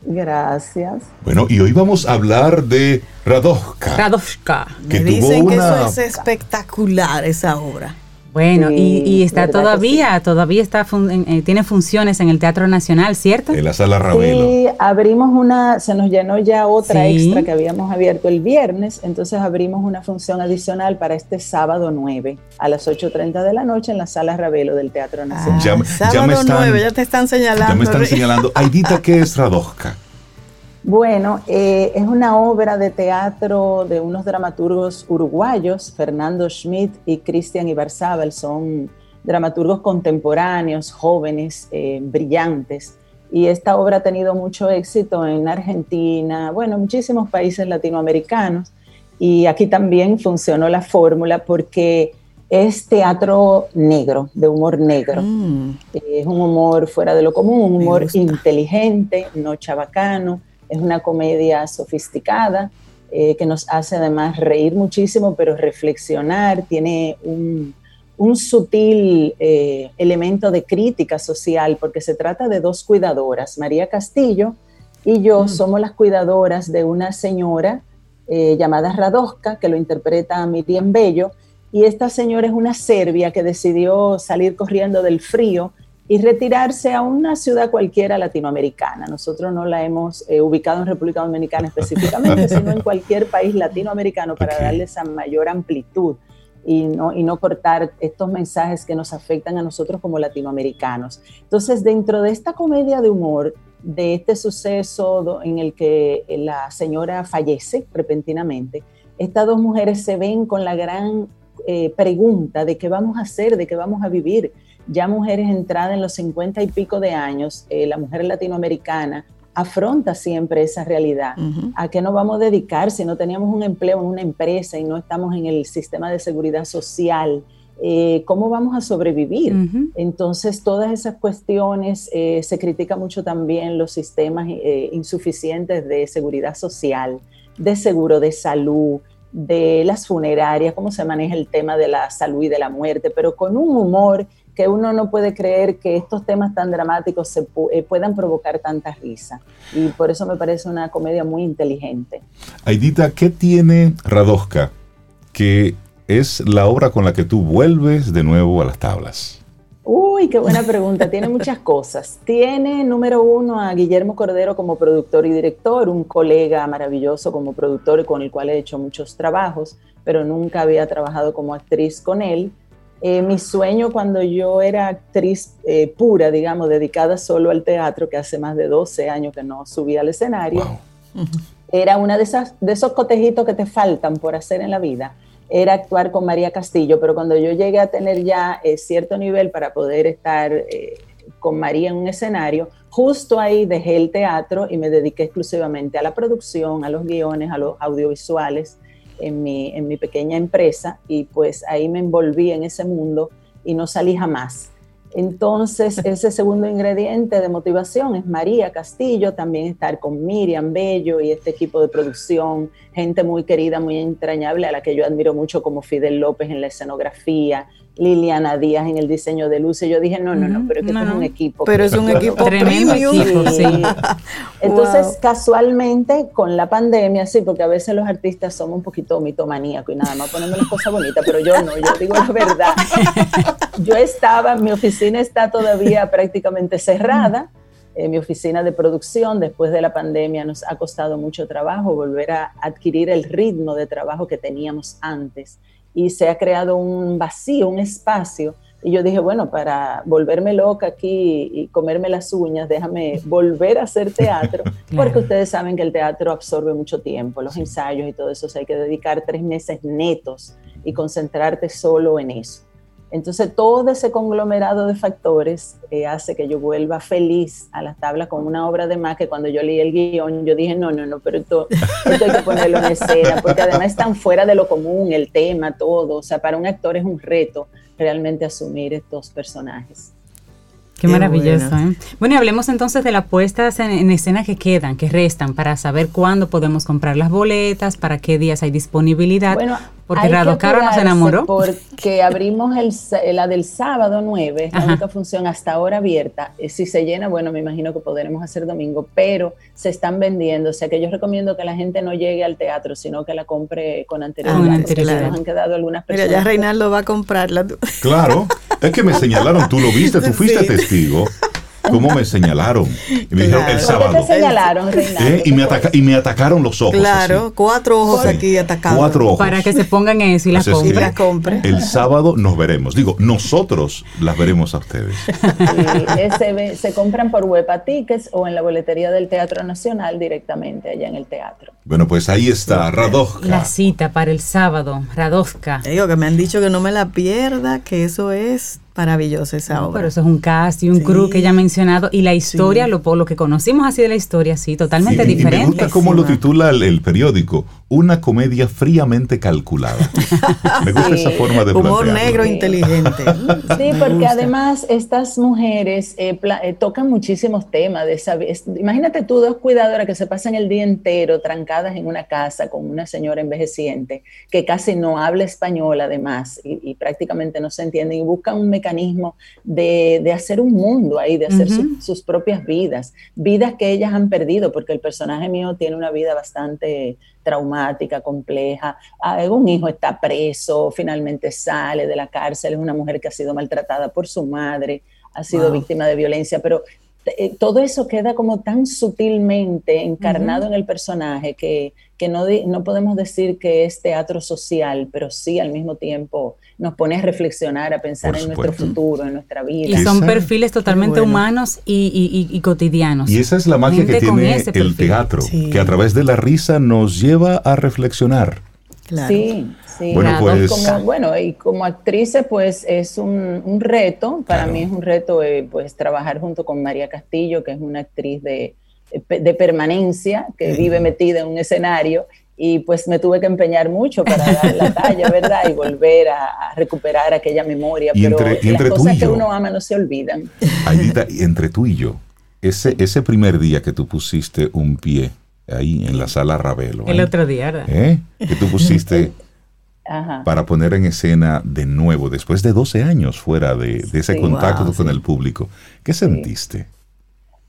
Gracias. Bueno, y hoy vamos a hablar de Radovka. Radovka. Me dicen que eso es espectacular, esa obra. Bueno, y, está todavía, todavía está eh, tiene funciones en el Teatro Nacional, ¿cierto? En la Sala Ravelo. Sí, abrimos una, se nos llenó ya otra extra que habíamos abierto el viernes, entonces abrimos una función adicional para este sábado 9 a las 8.30 de la noche en la Sala Ravelo del Teatro Nacional. ya, sábado me están, 9, ya te están señalando. Ya me están señalando. Aidita, ¿qué es Radosca? Bueno, eh, es una obra de teatro de unos dramaturgos uruguayos, Fernando Schmidt y Cristian Ibarzábal, son dramaturgos contemporáneos, jóvenes, eh, brillantes. Y esta obra ha tenido mucho éxito en Argentina, bueno, muchísimos países latinoamericanos. Y aquí también funcionó la fórmula porque es teatro negro, de humor negro. Mm. Es un humor fuera de lo común, un humor inteligente, no chabacano es una comedia sofisticada eh, que nos hace además reír muchísimo, pero reflexionar, tiene un, sutil eh, elemento de crítica social, porque se trata de dos cuidadoras, María Castillo y yo mm. somos las cuidadoras de una señora eh, llamada Radosca, que lo interpreta Miriam Bello, y esta señora es una serbia que decidió salir corriendo del frío y retirarse a una ciudad cualquiera latinoamericana. Nosotros no la hemos eh, ubicado en República Dominicana específicamente, sino en cualquier país latinoamericano para darle esa mayor amplitud y no, y no cortar estos mensajes que nos afectan a nosotros como latinoamericanos. Entonces, dentro de esta comedia de humor, de este suceso en el que la señora fallece repentinamente, estas dos mujeres se ven con la gran eh, pregunta de qué vamos a hacer, de qué vamos a vivir ya mujeres entradas en los 50 y pico de años, eh, la mujer latinoamericana afronta siempre esa realidad. ¿A qué nos vamos a dedicar si no teníamos un empleo en una empresa y no estamos en el sistema de seguridad social? Eh, ¿Cómo vamos a sobrevivir? Entonces, todas esas cuestiones, eh, se critica mucho también los sistemas insuficientes de seguridad social, de seguro de salud, de las funerarias, cómo se maneja el tema de la salud y de la muerte, pero con un humor que uno no puede creer que estos temas tan dramáticos se eh, puedan provocar tanta risa. Y por eso me parece una comedia muy inteligente. Aidita, ¿qué tiene Radosca que es la obra con la que tú vuelves de nuevo a las tablas? Uy, qué buena pregunta. Tiene muchas cosas. Tiene, número uno, a Guillermo Cordero como productor y director, un colega maravilloso como productor con el cual he hecho muchos trabajos, pero nunca había trabajado como actriz con él. Eh, mi sueño cuando yo era actriz eh, pura, digamos, dedicada solo al teatro, que hace más de 12 años que no subía al escenario, era una de, esas, de esos cotejitos que te faltan por hacer en la vida era actuar con María Castillo, pero cuando yo llegué a tener ya eh, cierto nivel para poder estar con María en un escenario, justo ahí dejé el teatro y me dediqué exclusivamente a la producción, a los guiones, a los audiovisuales en mi, en mi pequeña empresa y pues ahí me envolví en ese mundo y no salí jamás. Entonces, ese segundo ingrediente de motivación es María Castillo, también estar con Miriam Bello y este equipo de producción, gente muy querida, muy entrañable, a la que yo admiro mucho como Fidel López en la escenografía, Liliana Díaz en el diseño de luces. Yo dije, no, no, no, pero es que es un equipo. Pero es un equipo tremendo. Entonces, casualmente, con la pandemia, sí, porque a veces los artistas somos un poquito mitomaníacos y nada más ponemos las cosas bonitas, pero yo no, yo digo la verdad. Yo estaba, mi oficina está todavía prácticamente cerrada. Eh, mi oficina de producción después de la pandemia nos ha costado mucho trabajo volver a adquirir el ritmo de trabajo que teníamos antes y se ha creado un vacío, un espacio. Y yo dije, bueno, para volverme loca aquí y comerme las uñas, déjame volver a hacer teatro, porque ustedes saben que el teatro absorbe mucho tiempo, los ensayos y todo eso, o sea, hay que dedicar tres meses netos y concentrarte solo en eso. Entonces, todo ese conglomerado de factores eh, hace que yo vuelva feliz a las tablas con una obra de más que cuando yo leí el guion, yo dije, no, no, no, pero esto, esto hay que ponerlo en escena, porque además están fuera de lo común, el tema, todo. O sea, para un actor es un reto realmente asumir estos personajes. Qué, maravilloso. Bueno. ¿eh? bueno, y hablemos entonces de las puestas en, escena que quedan, que restan, para saber cuándo podemos comprar las boletas, para qué días hay disponibilidad. Bueno, porque Rado Caro nos enamoró. Porque abrimos el, la del sábado 9, la única función hasta ahora abierta. Eh, si se llena, bueno, me imagino que podremos hacer domingo, pero se están vendiendo. O sea que yo recomiendo que la gente no llegue al teatro, sino que la compre con anterioridad. Ah, nos han quedado algunas personas. Mira, ya Reinaldo va a comprarla. Claro, es que me señalaron, tú lo viste, tú fuiste testigo cómo me señalaron. Y me dijeron el sábado. te señalaron, ¿Eh? Y, me y me atacaron los ojos. Claro, cuatro ojos aquí atacados. Cuatro ojos. Para que se pongan eso y las compren. El sábado nos veremos. Digo, nosotros las veremos a ustedes. se, se compran por web a tickets o en la boletería del Teatro Nacional directamente allá en el teatro. Bueno, pues ahí está, Radovka. La cita para el sábado, Radovka. Digo que me han dicho que no me la pierda, que eso es maravilloso esa obra. Pero eso es un cast y un crew que ella ha mencionado y la historia, lo, lo que conocimos así de la historia, sí, totalmente diferente. Y me gusta cómo lo titula el, periódico, una comedia fríamente calculada. me gusta esa forma de Humor negro inteligente. sí, porque además estas mujeres eh, eh, tocan muchísimos temas. De esa, imagínate tú dos cuidadoras que se pasan el día entero trancadas en una casa con una señora envejeciente que casi no habla español además y, y prácticamente no se entiende y buscan un mecanismo de, hacer un mundo ahí, de hacer sus propias vidas, vidas que ellas han perdido, porque el personaje mío tiene una vida bastante traumática, compleja. Ah, un hijo está preso, finalmente sale de la cárcel, es una mujer que ha sido maltratada por su madre, ha sido víctima de violencia, pero eh, todo eso queda como tan sutilmente encarnado en el personaje que, no, no, podemos decir que es teatro social, pero sí al mismo tiempo nos pone a reflexionar, a pensar en nuestro futuro, en nuestra vida. Y son perfiles totalmente humanos y, cotidianos. Y esa es la magia que tiene el teatro, que a través de la risa nos lleva a reflexionar. Sí, sí. Bueno, pues, como, bueno, y como actriz, pues es un, reto, para mí es un reto eh, pues trabajar junto con María Castillo, que es una actriz de, de permanencia, que vive metida en un escenario, y pues me tuve que empeñar mucho para dar la talla, ¿verdad? Y volver a, recuperar aquella memoria, pero las cosas que uno ama no se olvidan. Aidita, entre tú y yo, ese, ese primer día que tú pusiste un pie ahí en la sala Ravelo. El ¿eh? otro día, ¿verdad? ¿Eh? Que tú pusiste para poner en escena de nuevo, después de 12 años fuera de, ese contacto con el público. ¿Qué sentiste?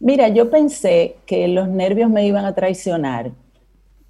Mira, yo pensé que los nervios me iban a traicionar,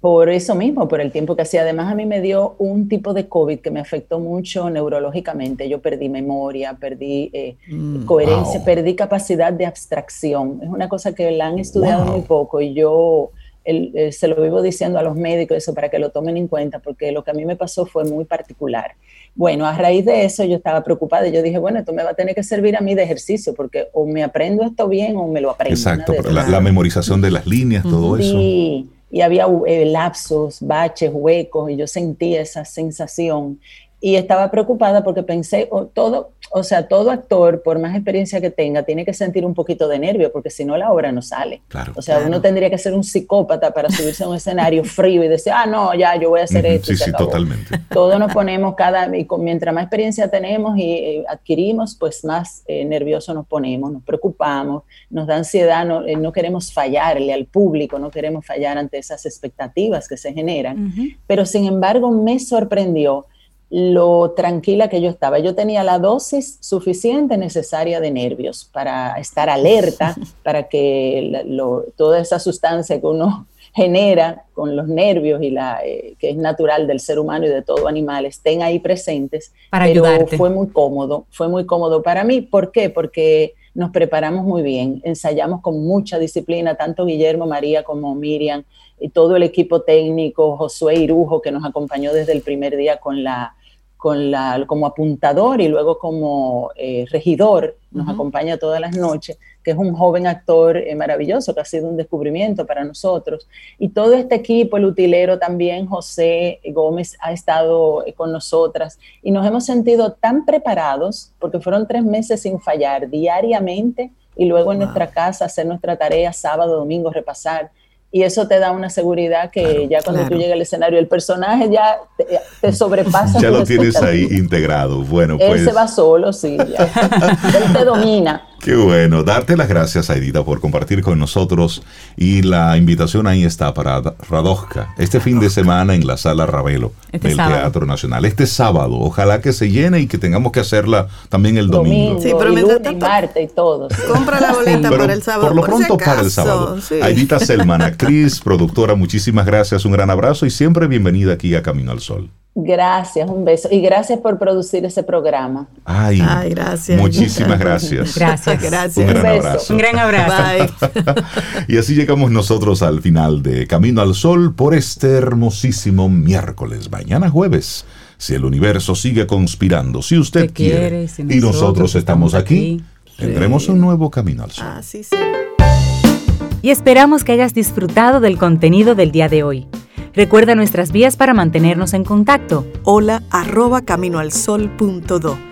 por eso mismo, por el tiempo que hacía. Además, a mí me dio un tipo de COVID que me afectó mucho neurológicamente. Yo perdí memoria, perdí eh, mm, coherencia, perdí capacidad de abstracción. Es una cosa que la han estudiado muy poco y yo se lo vivo diciendo a los médicos eso para que lo tomen en cuenta, porque lo que a mí me pasó fue muy particular. Bueno, a raíz de eso yo estaba preocupada y yo dije, bueno, esto me va a tener que servir a mí de ejercicio, porque o me aprendo esto bien o me lo aprendo. Exacto, la, la, memorización de las líneas, todo eso. Sí, y había eh, lapsos, baches, huecos, y yo sentía esa sensación. Y estaba preocupada porque pensé, oh, todo, o sea, todo actor, por más experiencia que tenga, tiene que sentir un poquito de nervio, porque si no la obra no sale. o sea, uno tendría que ser un psicópata para subirse a un escenario frío y decir, ah, no, ya, yo voy a hacer esto. Sí, sí, totalmente. Todos nos ponemos cada, y mientras más experiencia tenemos y eh, adquirimos, pues más eh, nerviosos nos ponemos, nos preocupamos, nos da ansiedad, no, eh, no, queremos fallarle al público, no queremos fallar ante esas expectativas que se generan. Pero sin embargo, me sorprendió lo tranquila que yo estaba. Yo tenía la dosis suficiente necesaria de nervios para estar alerta, para que toda esa sustancia que uno genera con los nervios y la eh, que es natural del ser humano y de todo animal estén ahí presentes. Para pero fue muy cómodo, fue muy cómodo para mí. ¿Por qué? Porque nos preparamos muy bien, ensayamos con mucha disciplina, tanto Guillermo, María como Miriam y todo el equipo técnico, Josué Irujo, que nos acompañó desde el primer día con la con la, como apuntador y luego como eh, regidor, nos acompaña todas las noches, que es un joven actor eh, maravilloso, que ha sido un descubrimiento para nosotros. Y todo este equipo, el utilero también, José Gómez, ha estado eh, con nosotras. Y nos hemos sentido tan preparados, porque fueron tres meses sin fallar, diariamente, y luego en nuestra casa hacer nuestra tarea, sábado, domingo, repasar y eso te da una seguridad que ya cuando tú llegas al escenario el personaje ya te, sobrepasa. ya lo tienes ahí integrado. Bueno, pues. Él se va solo, sí. Ya. Él te domina. Qué bueno. Darte las gracias, Aidita, por compartir con nosotros. Y la invitación ahí está para Radojka, este fin de semana en la Sala Ravelo este del Teatro Nacional. Este sábado. Ojalá que se llene y que tengamos que hacerla también el domingo. sí, pero y lunes, y martes y todo. Compra la boleta para el sábado. Por lo pronto para el sábado. Aidita Selman, actriz, productora, muchísimas gracias. Un gran abrazo y siempre bienvenida aquí a Camino al Sol. Gracias, un beso. Y gracias por producir ese programa. Ay, gracias. Muchísimas gracias. Gracias, gracias. Un gran abrazo. Un gran abrazo. y así llegamos nosotros al final de Camino al Sol por este hermosísimo miércoles. Mañana jueves, si el universo sigue conspirando, si usted quiere, y nosotros, estamos aquí, tendremos un nuevo Camino al Sol. Así será. Y esperamos que hayas disfrutado del contenido del día de hoy. Recuerda nuestras vías para mantenernos en contacto. Hola arroba caminoalsol.do.